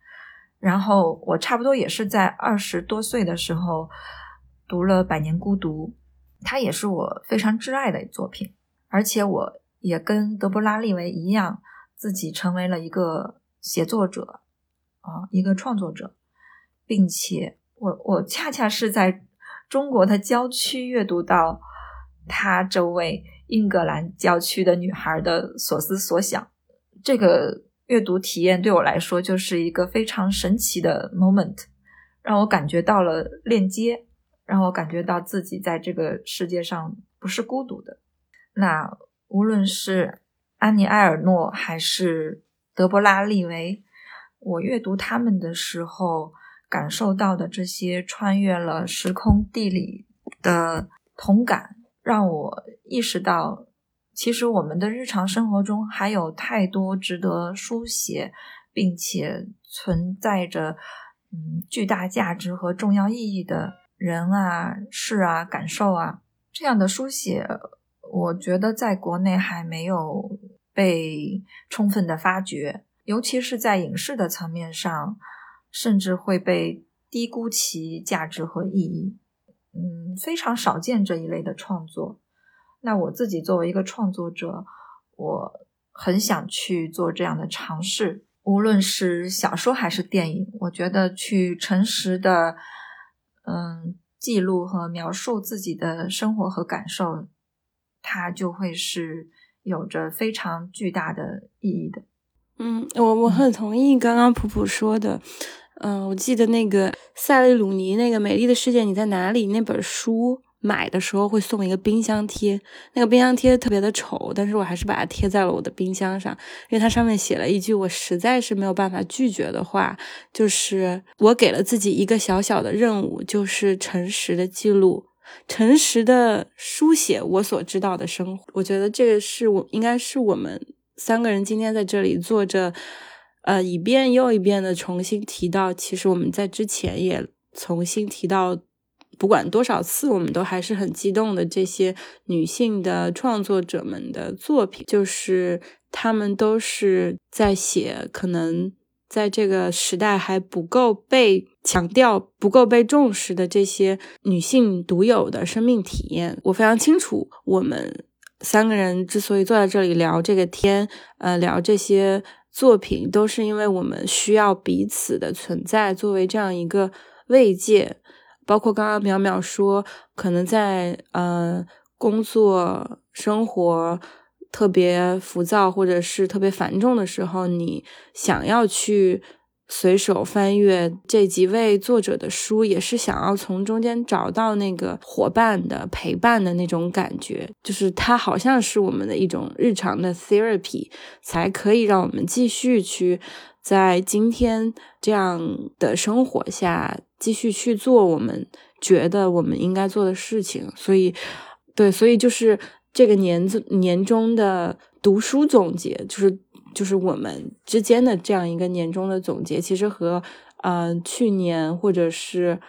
然后我差不多也是在二十多岁的时候读了《百年孤独》，它也是我非常挚爱的作品，而且我也跟德布拉利维一样，自己成为了一个写作者啊，一个创作者，并且我我恰恰是在中国的郊区阅读到他这位英格兰郊区的女孩的所思所想。这个阅读体验对我来说就是一个非常神奇的 moment，让我感觉到了链接，让我感觉到自己在这个世界上不是孤独的。那无论是安妮埃尔诺还是德波拉利维，我阅读他们的时候感受到的这些穿越了时空地理的同感，让我意识到。其实我们的日常生活中还有太多值得书写，并且存在着嗯巨大价值和重要意义的人啊、事啊、感受啊，这样的书写，我觉得在国内还没有被充分的发掘，尤其是在影视的层面上，甚至会被低估其价值和意义。嗯，非常少见这一类的创作。那我自己作为一个创作者，我很想去做这样的尝试。无论是小说还是电影，我觉得去诚实的，嗯，记录和描述自己的生活和感受，它就会是有着非常巨大的意义的。嗯，我我很同意刚刚普普说的。嗯，我记得那个塞利鲁尼那个《美丽的世界你在哪里》那本书。买的时候会送一个冰箱贴，那个冰箱贴特别的丑，但是我还是把它贴在了我的冰箱上，因为它上面写了一句我实在是没有办法拒绝的话，就是我给了自己一个小小的任务，就是诚实的记录，诚实的书写我所知道的生活。我觉得这个是我应该是我们三个人今天在这里坐着，呃，一遍又一遍的重新提到，其实我们在之前也重新提到。不管多少次，我们都还是很激动的。这些女性的创作者们的作品，就是她们都是在写可能在这个时代还不够被强调、不够被重视的这些女性独有的生命体验。我非常清楚，我们三个人之所以坐在这里聊这个天，呃，聊这些作品，都是因为我们需要彼此的存在，作为这样一个慰藉。包括刚刚淼淼说，可能在呃工作生活特别浮躁或者是特别繁重的时候，你想要去随手翻阅这几位作者的书，也是想要从中间找到那个伙伴的陪伴的那种感觉，就是它好像是我们的一种日常的 therapy，才可以让我们继续去在今天这样的生活下。继续去做我们觉得我们应该做的事情，所以，对，所以就是这个年年终的读书总结，就是就是我们之间的这样一个年终的总结，其实和嗯去年或者是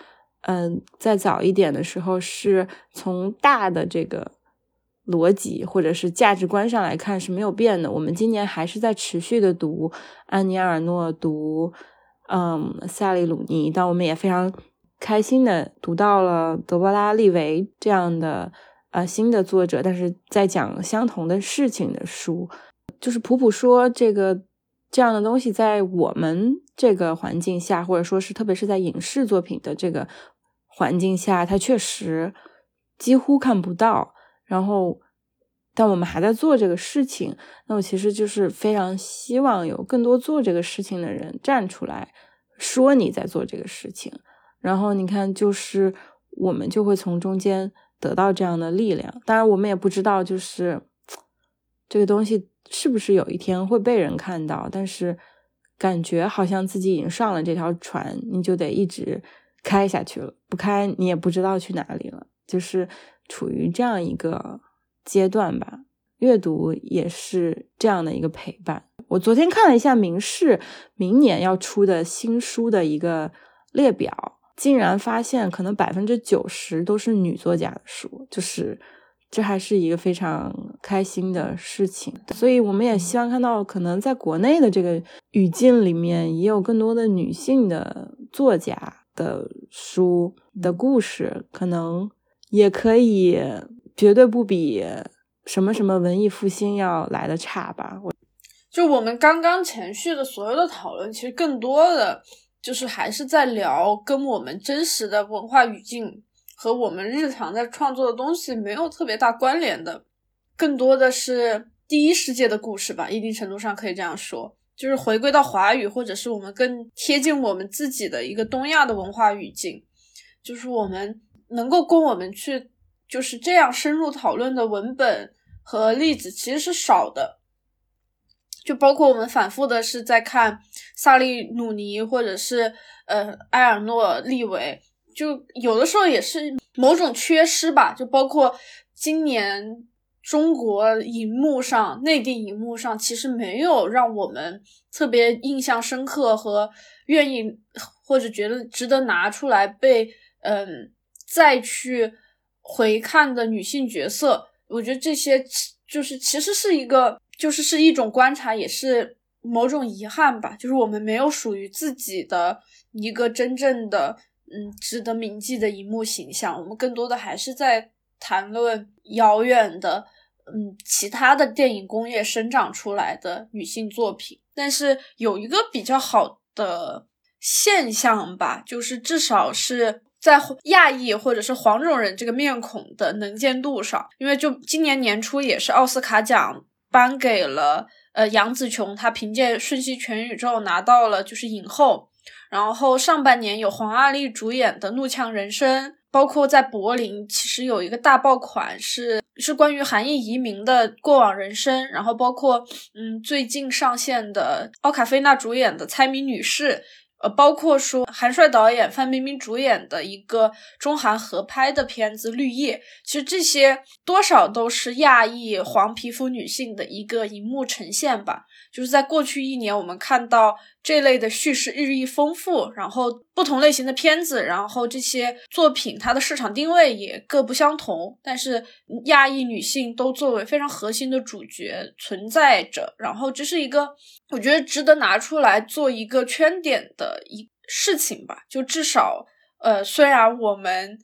嗯再早一点的时候，是从大的这个逻辑或者是价值观上来看是没有变的。我们今年还是在持续的读安妮·尔诺，读。嗯，萨利鲁尼，但我们也非常开心的读到了德波拉利维这样的呃新的作者，但是在讲相同的事情的书。就是普普说，这个这样的东西在我们这个环境下，或者说是特别是在影视作品的这个环境下，它确实几乎看不到。然后。但我们还在做这个事情，那我其实就是非常希望有更多做这个事情的人站出来说你在做这个事情，然后你看，就是我们就会从中间得到这样的力量。当然，我们也不知道就是这个东西是不是有一天会被人看到，但是感觉好像自己已经上了这条船，你就得一直开下去了，不开你也不知道去哪里了，就是处于这样一个。阶段吧，阅读也是这样的一个陪伴。我昨天看了一下明世明年要出的新书的一个列表，竟然发现可能百分之九十都是女作家的书，就是这还是一个非常开心的事情。所以我们也希望看到，可能在国内的这个语境里面，也有更多的女性的作家的书的故事，可能也可以。绝对不比什么什么文艺复兴要来的差吧？我就我们刚刚前续的所有的讨论，其实更多的就是还是在聊跟我们真实的文化语境和我们日常在创作的东西没有特别大关联的，更多的是第一世界的故事吧。一定程度上可以这样说，就是回归到华语，或者是我们更贴近我们自己的一个东亚的文化语境，就是我们能够供我们去。就是这样深入讨论的文本和例子其实是少的，就包括我们反复的是在看萨利努尼或者是呃埃尔诺利维，就有的时候也是某种缺失吧。就包括今年中国荧幕上、内地荧幕上，其实没有让我们特别印象深刻和愿意或者觉得值得拿出来被嗯再去。回看的女性角色，我觉得这些就是其实是一个，就是是一种观察，也是某种遗憾吧。就是我们没有属于自己的一个真正的嗯值得铭记的荧幕形象，我们更多的还是在谈论遥远的嗯其他的电影工业生长出来的女性作品。但是有一个比较好的现象吧，就是至少是。在亚裔或者是黄种人这个面孔的能见度上，因为就今年年初也是奥斯卡奖颁给了呃杨紫琼，她凭借《瞬息全宇宙》拿到了就是影后，然后上半年有黄阿丽主演的《怒呛人生》，包括在柏林其实有一个大爆款是是关于韩裔移民的过往人生，然后包括嗯最近上线的奥卡菲娜主演的《猜谜女士》。呃，包括说韩帅导演、范冰冰主演的一个中韩合拍的片子《绿叶》，其实这些多少都是亚裔黄皮肤女性的一个荧幕呈现吧。就是在过去一年，我们看到这类的叙事日益丰富，然后不同类型的片子，然后这些作品它的市场定位也各不相同，但是亚裔女性都作为非常核心的主角存在着，然后这是一个我觉得值得拿出来做一个圈点的一事情吧。就至少，呃，虽然我们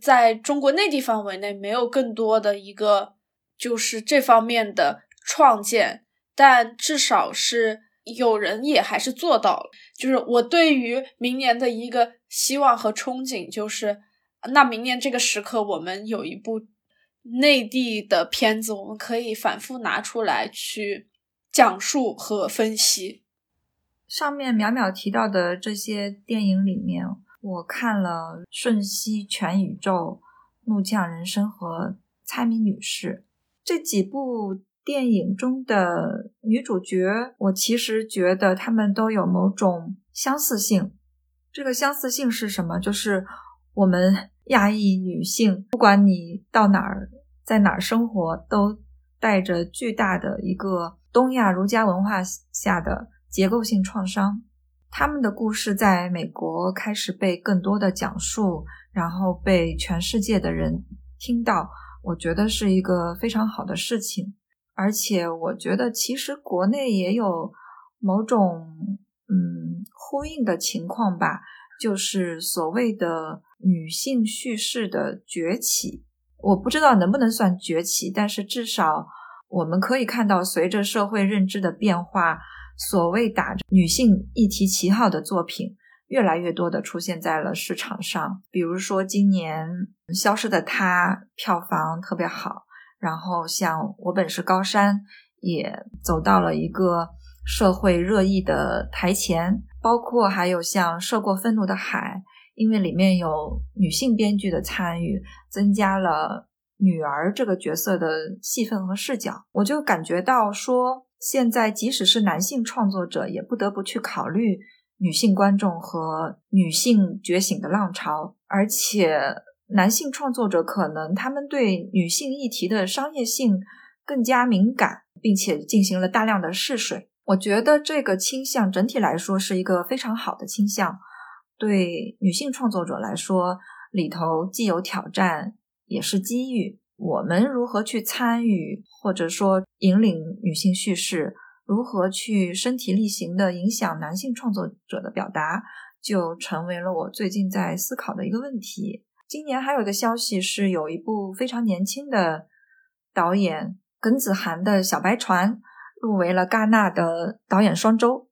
在中国内地范围内没有更多的一个就是这方面的创建。但至少是有人也还是做到了，就是我对于明年的一个希望和憧憬，就是那明年这个时刻，我们有一部内地的片子，我们可以反复拿出来去讲述和分析。上面淼淼提到的这些电影里面，我看了《瞬息全宇宙》《怒呛人生》和《猜谜女士》这几部。电影中的女主角，我其实觉得她们都有某种相似性。这个相似性是什么？就是我们亚裔女性，不管你到哪儿，在哪儿生活，都带着巨大的一个东亚儒家文化下的结构性创伤。他们的故事在美国开始被更多的讲述，然后被全世界的人听到，我觉得是一个非常好的事情。而且我觉得，其实国内也有某种嗯呼应的情况吧，就是所谓的女性叙事的崛起。我不知道能不能算崛起，但是至少我们可以看到，随着社会认知的变化，所谓打着女性议题旗号的作品，越来越多的出现在了市场上。比如说，今年《消失的她》票房特别好。然后，像我本是高山也走到了一个社会热议的台前，包括还有像《涉过愤怒的海》，因为里面有女性编剧的参与，增加了女儿这个角色的戏份和视角，我就感觉到说，现在即使是男性创作者，也不得不去考虑女性观众和女性觉醒的浪潮，而且。男性创作者可能他们对女性议题的商业性更加敏感，并且进行了大量的试水。我觉得这个倾向整体来说是一个非常好的倾向。对女性创作者来说，里头既有挑战，也是机遇。我们如何去参与，或者说引领女性叙事，如何去身体力行的影响男性创作者的表达，就成为了我最近在思考的一个问题。今年还有一个消息是，有一部非常年轻的导演耿子涵的小白船入围了戛纳的导演双周，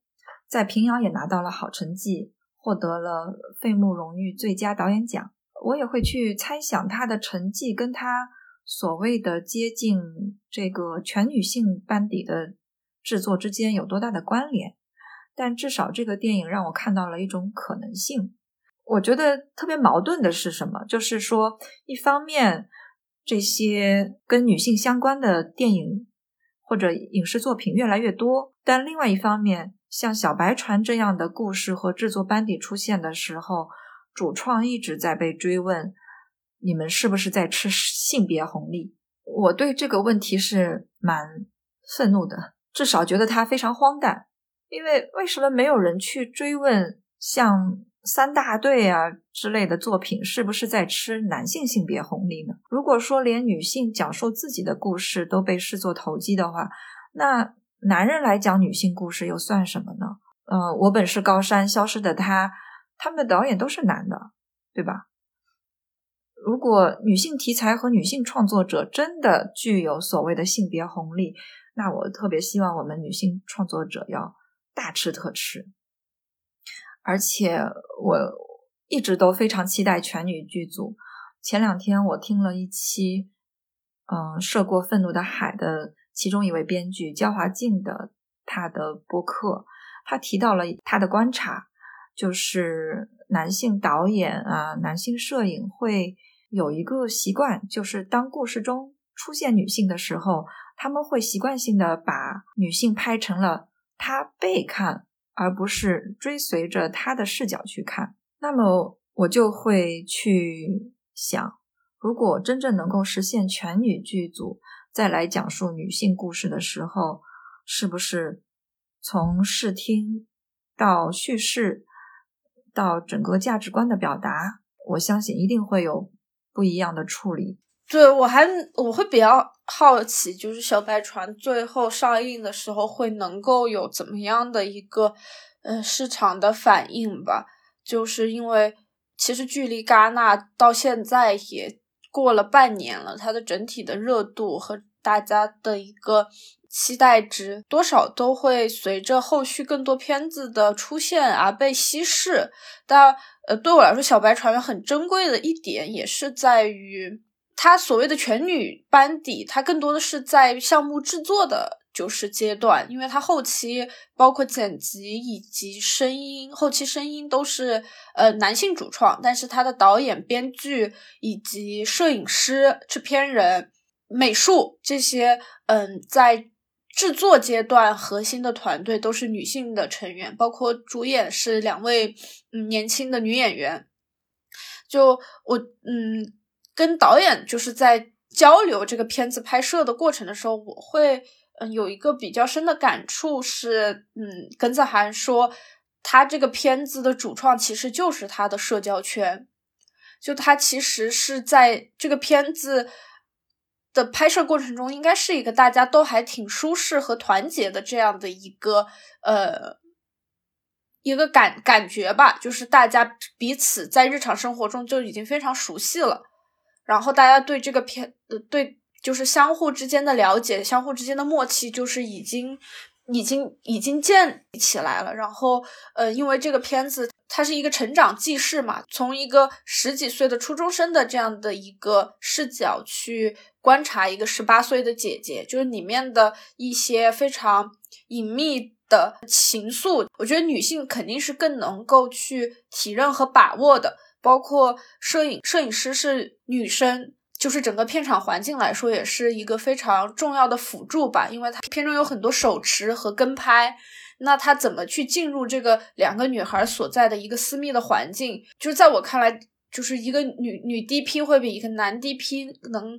在平遥也拿到了好成绩，获得了费穆荣誉最佳导演奖。我也会去猜想他的成绩跟他所谓的接近这个全女性班底的制作之间有多大的关联，但至少这个电影让我看到了一种可能性。我觉得特别矛盾的是什么？就是说，一方面这些跟女性相关的电影或者影视作品越来越多，但另外一方面，像小白船这样的故事和制作班底出现的时候，主创一直在被追问：你们是不是在吃性别红利？我对这个问题是蛮愤怒的，至少觉得它非常荒诞。因为为什么没有人去追问像？三大队啊之类的作品是不是在吃男性性别红利呢？如果说连女性讲述自己的故事都被视作投机的话，那男人来讲女性故事又算什么呢？呃，我本是高山，消失的他，他们的导演都是男的，对吧？如果女性题材和女性创作者真的具有所谓的性别红利，那我特别希望我们女性创作者要大吃特吃。而且我一直都非常期待全女剧组。前两天我听了一期，嗯，涉过愤怒的海的其中一位编剧焦华静的他的播客，他提到了他的观察，就是男性导演啊，男性摄影会。有一个习惯，就是当故事中出现女性的时候，他们会习惯性的把女性拍成了她被看，而不是追随着他的视角去看。那么我就会去想，如果真正能够实现全女剧组再来讲述女性故事的时候，是不是从视听到叙事到整个价值观的表达，我相信一定会有。不一样的处理，对我还我会比较好奇，就是小白船最后上映的时候会能够有怎么样的一个呃市场的反应吧？就是因为其实距离戛纳到现在也过了半年了，它的整体的热度和大家的一个期待值，多少都会随着后续更多片子的出现而被稀释，但。呃，对我来说，小白船很珍贵的一点也是在于，它所谓的全女班底，它更多的是在项目制作的就是阶段，因为它后期包括剪辑以及声音，后期声音都是呃男性主创，但是他的导演、编剧以及摄影师、制片人、美术这些，嗯，在。制作阶段核心的团队都是女性的成员，包括主演是两位嗯年轻的女演员。就我嗯跟导演就是在交流这个片子拍摄的过程的时候，我会嗯有一个比较深的感触是嗯耿子涵说他这个片子的主创其实就是他的社交圈，就他其实是在这个片子。的拍摄过程中，应该是一个大家都还挺舒适和团结的这样的一个呃一个感感觉吧，就是大家彼此在日常生活中就已经非常熟悉了，然后大家对这个片呃对就是相互之间的了解，相互之间的默契，就是已经已经已经建起来了，然后呃因为这个片子。它是一个成长记事嘛，从一个十几岁的初中生的这样的一个视角去观察一个十八岁的姐姐，就是里面的一些非常隐秘的情愫，我觉得女性肯定是更能够去体认和把握的。包括摄影，摄影师是女生，就是整个片场环境来说也是一个非常重要的辅助吧，因为它片中有很多手持和跟拍。那他怎么去进入这个两个女孩所在的一个私密的环境？就是在我看来，就是一个女女 DP 会比一个男 DP 能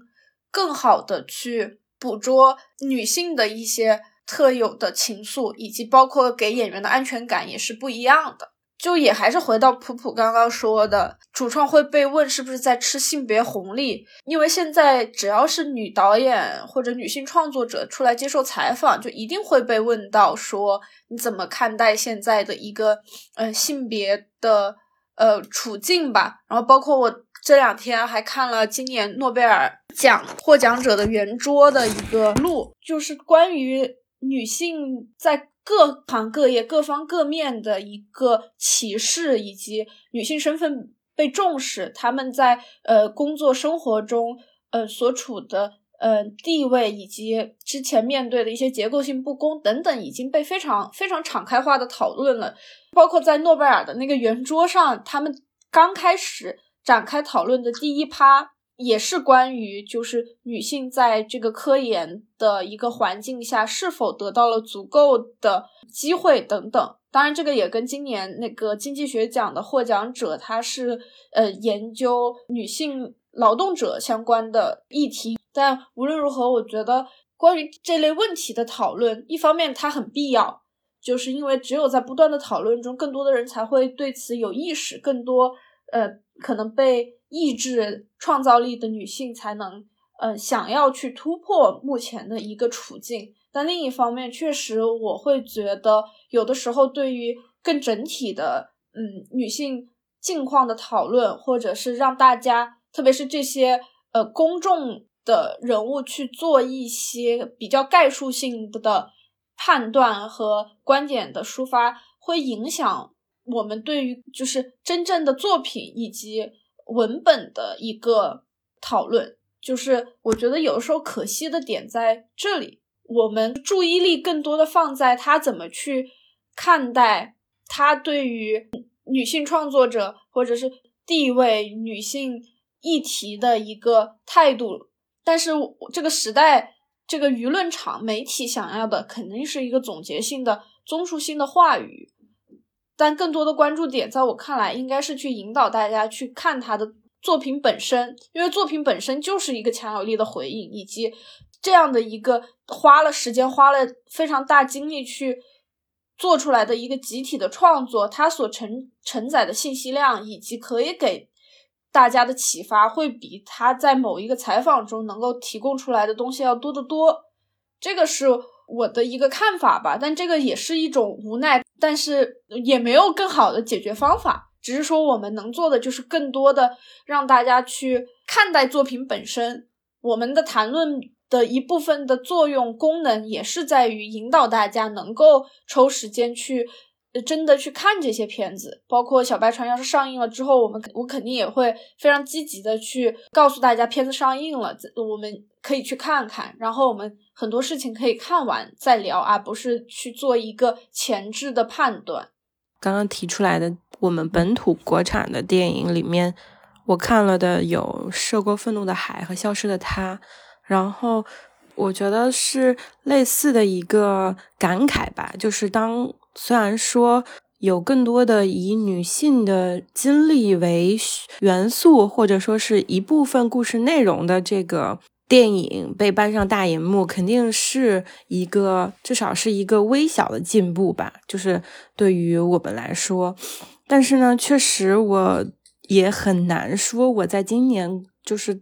更好的去捕捉女性的一些特有的情愫，以及包括给演员的安全感也是不一样的。就也还是回到普普刚刚说的，主创会被问是不是在吃性别红利，因为现在只要是女导演或者女性创作者出来接受采访，就一定会被问到说你怎么看待现在的一个呃性别的呃处境吧。然后包括我这两天还看了今年诺贝尔奖获奖者的圆桌的一个录，就是关于女性在。各行各业、各方各面的一个歧视，以及女性身份被重视，他们在呃工作生活中呃所处的呃地位，以及之前面对的一些结构性不公等等，已经被非常非常敞开化的讨论了。包括在诺贝尔的那个圆桌上，他们刚开始展开讨论的第一趴。也是关于，就是女性在这个科研的一个环境下，是否得到了足够的机会等等。当然，这个也跟今年那个经济学奖的获奖者，他是呃研究女性劳动者相关的议题。但无论如何，我觉得关于这类问题的讨论，一方面它很必要，就是因为只有在不断的讨论中，更多的人才会对此有意识，更多呃可能被。意志创造力的女性才能，呃，想要去突破目前的一个处境。但另一方面，确实我会觉得，有的时候对于更整体的，嗯，女性近况的讨论，或者是让大家，特别是这些呃公众的人物去做一些比较概述性的判断和观点的抒发，会影响我们对于就是真正的作品以及文本的一个讨论。就是我觉得有时候可惜的点在这里，我们注意力更多的放在他怎么去看待他对于女性创作者或者是地位、女性议题的一个态度，但是这个时代这个舆论场媒体想要的肯定是一个总结性的、综述性的话语，但更多的关注点在我看来应该是去引导大家去看他的。作品本身，因为作品本身就是一个强有力的回应，以及这样的一个花了时间、花了非常大精力去做出来的一个集体的创作，它所承承载的信息量以及可以给大家的启发，会比他在某一个采访中能够提供出来的东西要多得多。这个是我的一个看法吧，但这个也是一种无奈，但是也没有更好的解决方法。只是说，我们能做的就是更多的让大家去看待作品本身。我们的谈论的一部分的作用功能，也是在于引导大家能够抽时间去真的去看这些片子。包括《小白船》要是上映了之后，我们我肯定也会非常积极的去告诉大家片子上映了，我们可以去看看。然后我们很多事情可以看完再聊，而不是去做一个前置的判断。刚刚提出来的。我们本土国产的电影里面，我看了的有《涉过愤怒的海》和《消失的她》，然后我觉得是类似的一个感慨吧，就是当虽然说有更多的以女性的经历为元素，或者说是一部分故事内容的这个。电影被搬上大荧幕，肯定是一个至少是一个微小的进步吧，就是对于我们来说。但是呢，确实我也很难说，我在今年就是。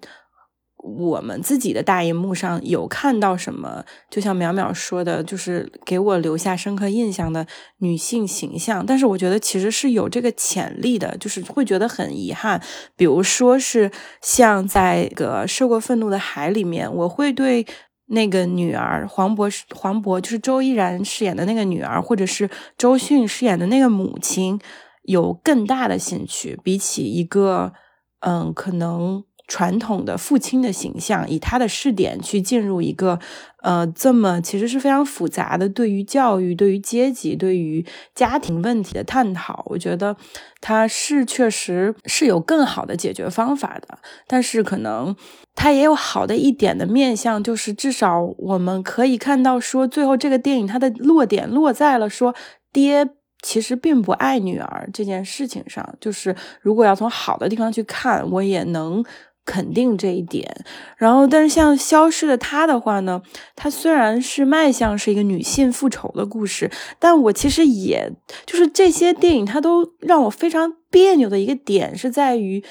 我们自己的大荧幕上有看到什么？就像淼淼说的，就是给我留下深刻印象的女性形象。但是我觉得其实是有这个潜力的，就是会觉得很遗憾。比如说是像在个《受过愤怒的海》里面，我会对那个女儿黄渤黄渤就是周依然饰演的那个女儿，或者是周迅饰演的那个母亲有更大的兴趣，比起一个嗯可能。传统的父亲的形象，以他的视点去进入一个，呃，这么其实是非常复杂的对于教育、对于阶级、对于家庭问题的探讨。我觉得他是确实是有更好的解决方法的，但是可能他也有好的一点的面向，就是至少我们可以看到，说最后这个电影它的落点落在了说爹其实并不爱女儿这件事情上。就是如果要从好的地方去看，我也能。肯定这一点，然后，但是像消失的她的话呢，她虽然是卖相是一个女性复仇的故事，但我其实也就是这些电影，它都让我非常别扭的一个点是在于，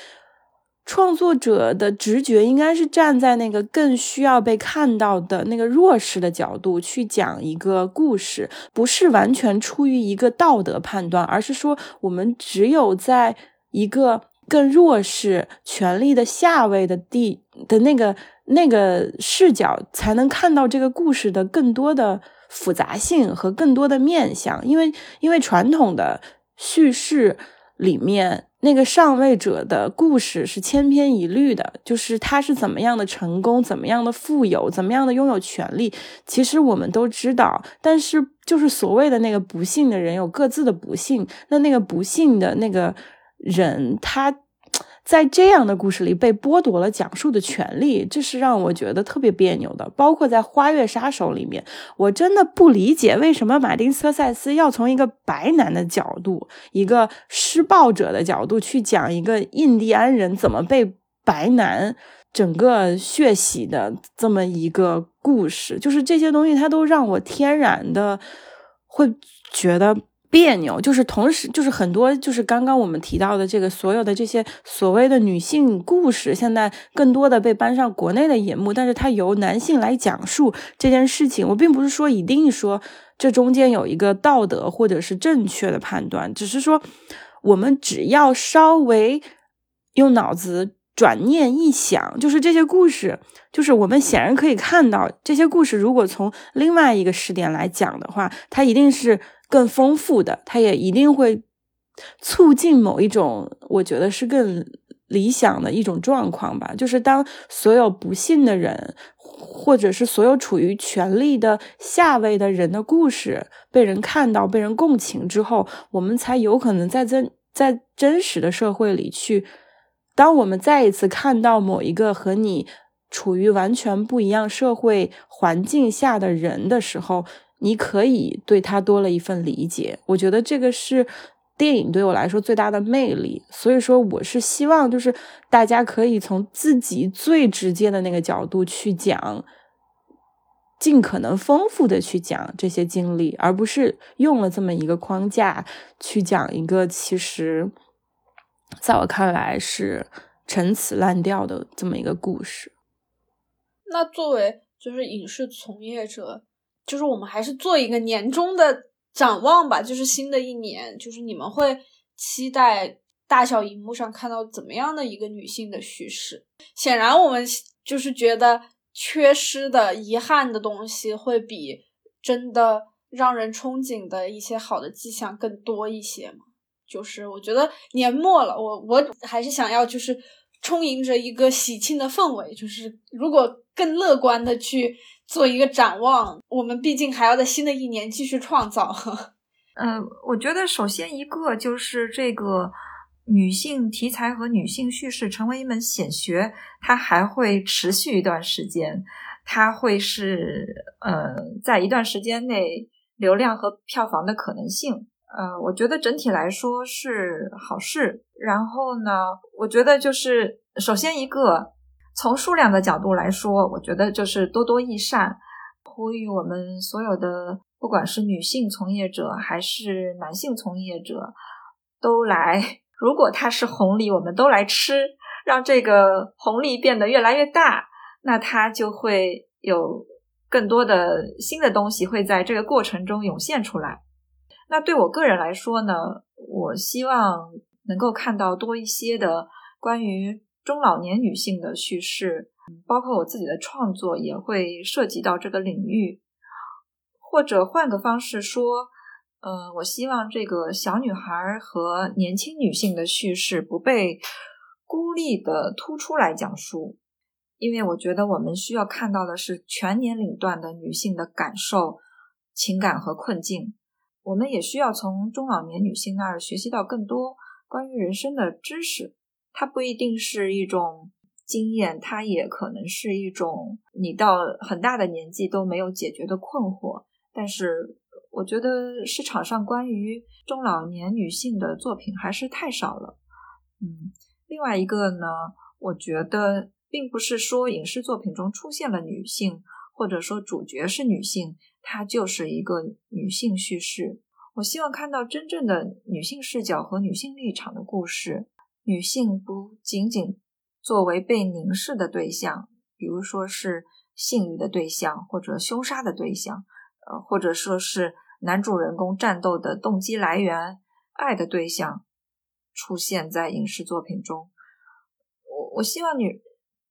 创作者的直觉应该是站在那个更需要被看到的那个弱势的角度去讲一个故事，不是完全出于一个道德判断，而是说我们只有在一个。更弱势、权力的下位的地的那个那个视角，才能看到这个故事的更多的复杂性和更多的面相。因为，因为传统的叙事里面，那个上位者的故事是千篇一律的，就是他是怎么样的成功，怎么样的富有，怎么样的拥有权利，其实我们都知道。但是，就是所谓的那个不幸的人有各自的不幸，那那个不幸的那个。人他在这样的故事里被剥夺了讲述的权利，这是让我觉得特别别扭的。包括在《花月杀手》里面，我真的不理解为什么马丁·斯科塞斯要从一个白男的角度、一个施暴者的角度去讲一个印第安人怎么被白男整个血洗的这么一个故事。就是这些东西，它都让我天然的会觉得。别扭，就是同时，就是很多，就是刚刚我们提到的这个所有的这些所谓的女性故事，现在更多的被搬上国内的荧幕，但是它由男性来讲述这件事情。我并不是说一定说这中间有一个道德或者是正确的判断，只是说我们只要稍微用脑子转念一想，就是这些故事，就是我们显然可以看到，这些故事如果从另外一个视点来讲的话，它一定是更丰富的，它也一定会促进某一种，我觉得是更理想的一种状况吧。就是当所有不幸的人，或者是所有处于权力的下位的人的故事被人看到、被人共情之后，我们才有可能在真在真实的社会里去。当我们再一次看到某一个和你处于完全不一样社会环境下的人的时候，你可以对他多了一份理解。我觉得这个是电影对我来说最大的魅力。所以说，我是希望就是大家可以从自己最直接的那个角度去讲，尽可能丰富的去讲这些经历，而不是用了这么一个框架去讲一个其实。在我看来是陈词滥调的这么一个故事。那作为就是影视从业者，就是我们还是做一个年终的展望吧。就是新的一年，就是你们会期待大小荧幕上看到怎么样的一个女性的叙事？显然，我们就是觉得缺失的、遗憾的东西会比真的让人憧憬的一些好的迹象更多一些嘛。就是我觉得年末了，我我还是想要就是充盈着一个喜庆的氛围。就是如果更乐观的去做一个展望，我们毕竟还要在新的一年继续创造。嗯，我觉得首先一个就是这个女性题材和女性叙事成为一门显学，它还会持续一段时间，它会是呃在一段时间内流量和票房的可能性。呃，我觉得整体来说是好事。然后呢，我觉得就是首先一个从数量的角度来说，我觉得就是多多益善，呼吁我们所有的不管是女性从业者还是男性从业者都来。如果它是红利，我们都来吃，让这个红利变得越来越大，那它就会有更多的新的东西会在这个过程中涌现出来。那对我个人来说呢，我希望能够看到多一些的关于中老年女性的叙事，包括我自己的创作也会涉及到这个领域。或者换个方式说，呃，我希望这个小女孩和年轻女性的叙事不被孤立的突出来讲述，因为我觉得我们需要看到的是全年龄段的女性的感受、情感和困境。我们也需要从中老年女性那儿学习到更多关于人生的知识。它不一定是一种经验，它也可能是一种你到很大的年纪都没有解决的困惑。但是，我觉得市场上关于中老年女性的作品还是太少了。嗯，另外一个呢，我觉得并不是说影视作品中出现了女性，或者说主角是女性。它就是一个女性叙事。我希望看到真正的女性视角和女性立场的故事。女性不仅仅作为被凝视的对象，比如说是性欲的对象，或者凶杀的对象，呃，或者说是男主人公战斗的动机来源、爱的对象，出现在影视作品中。我我希望女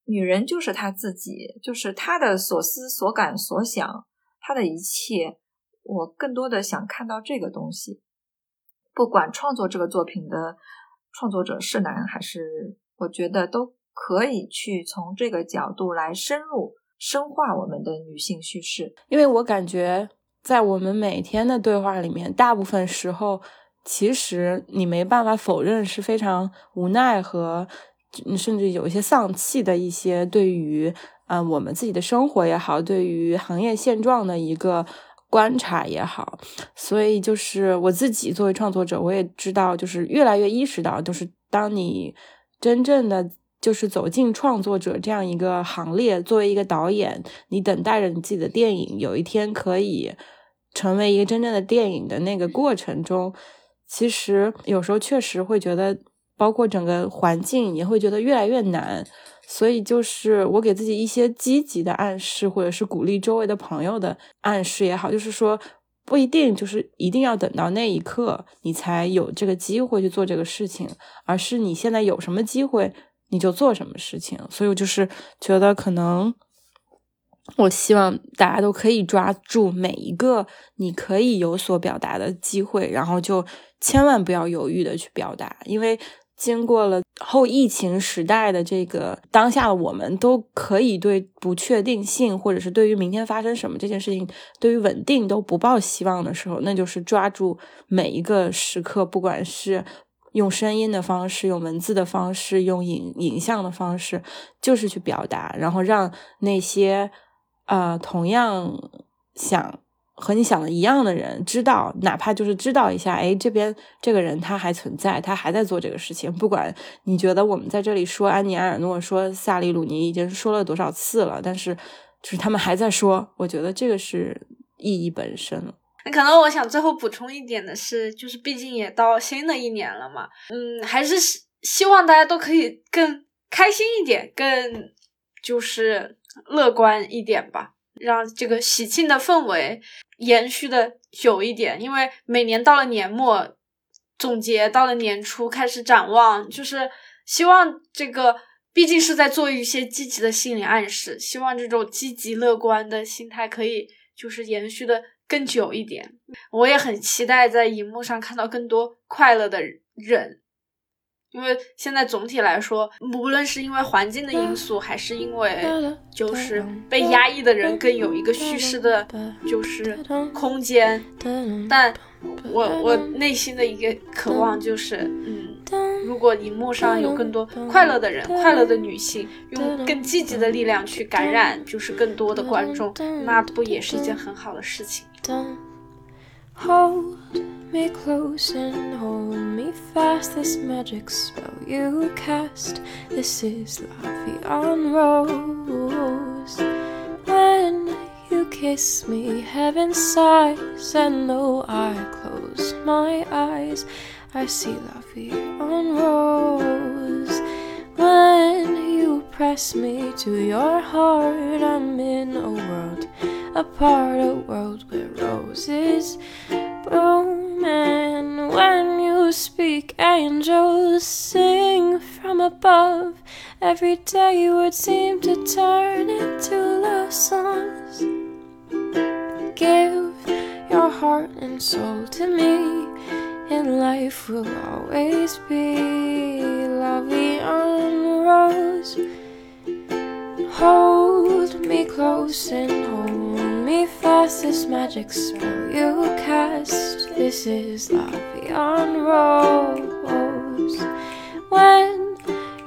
女人就是她自己，就是她的所思所感所想。她的一切，我更多的想看到这个东西。不管创作这个作品的创作者是男还是，我觉得都可以去从这个角度来深入深化我们的女性叙事。因为我感觉，在我们每天的对话里面，大部分时候，其实你没办法否认是非常无奈和甚至有一些丧气的一些对于。嗯，我们自己的生活也好，对于行业现状的一个观察也好，所以就是我自己作为创作者，我也知道，就是越来越意识到，就是当你真正的就是走进创作者这样一个行列，作为一个导演，你等待着你自己的电影有一天可以成为一个真正的电影的那个过程中，其实有时候确实会觉得，包括整个环境也会觉得越来越难。所以，就是我给自己一些积极的暗示，或者是鼓励周围的朋友的暗示也好，就是说，不一定就是一定要等到那一刻你才有这个机会去做这个事情，而是你现在有什么机会你就做什么事情。所以我就是觉得，可能我希望大家都可以抓住每一个你可以有所表达的机会，然后就千万不要犹豫的去表达，因为。经过了后疫情时代的这个当下的我们，都可以对不确定性，或者是对于明天发生什么这件事情，对于稳定都不抱希望的时候，那就是抓住每一个时刻，不管是用声音的方式、用文字的方式、用影影像的方式，就是去表达，然后让那些呃同样想。和你想的一样的人知道，哪怕就是知道一下，哎，这边这个人他还存在，他还在做这个事情。不管你觉得我们在这里说安妮埃尔诺、说萨利鲁尼已经说了多少次了，但是就是他们还在说，我觉得这个是意义本身那。可能我想最后补充一点的是，就是毕竟也到新的一年了嘛，嗯，还是希望大家都可以更开心一点，更就是乐观一点吧，让这个喜庆的氛围。延续的久一点，因为每年到了年末总结，到了年初开始展望，就是希望这个毕竟是在做一些积极的心理暗示，希望这种积极乐观的心态可以就是延续的更久一点。我也很期待在荧幕上看到更多快乐的人。因为现在总体来说，无论是因为环境的因素，还是因为就是被压抑的人更有一个叙事的，就是空间。但我我内心的一个渴望就是，嗯，如果荧幕上有更多快乐的人，快乐的女性，用更积极的力量去感染，就是更多的观众，那不也是一件很好的事情？Hold me close and hold me fast. This magic spell you cast. This is La Vie en Rose. When you kiss me, heaven sighs, and though I close my eyes, I see La Vie en Rose. When you press me to your heart, I'm in a world a apart, a world where roses bloom. And when you speak, angels sing from above. Every day you would seem to turn into love songs. Give your heart and soul to me, and life will always be Vie en Rose. Hold me close and hold me fast. This magic spell you cast. This is Vie en Rose. When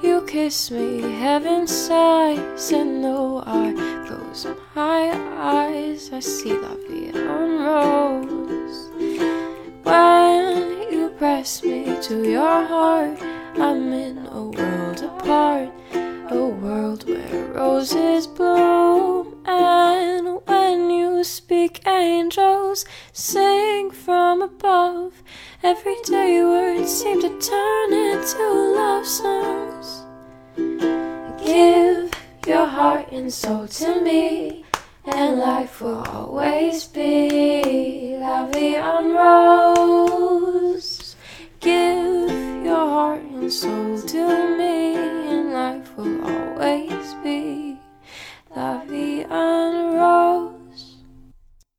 you kiss me, heaven sighs, and though I close my eyes, I see Vie en Rose. When you press me to your heart, I'm in a world apart a world where roses bloom, and when you speak, angels sing from above. Everyday words seem to turn into love songs. Give your heart and soul to me, and life will always be lovely on rose. Give your heart and soul to me, and life will always be la vie rose.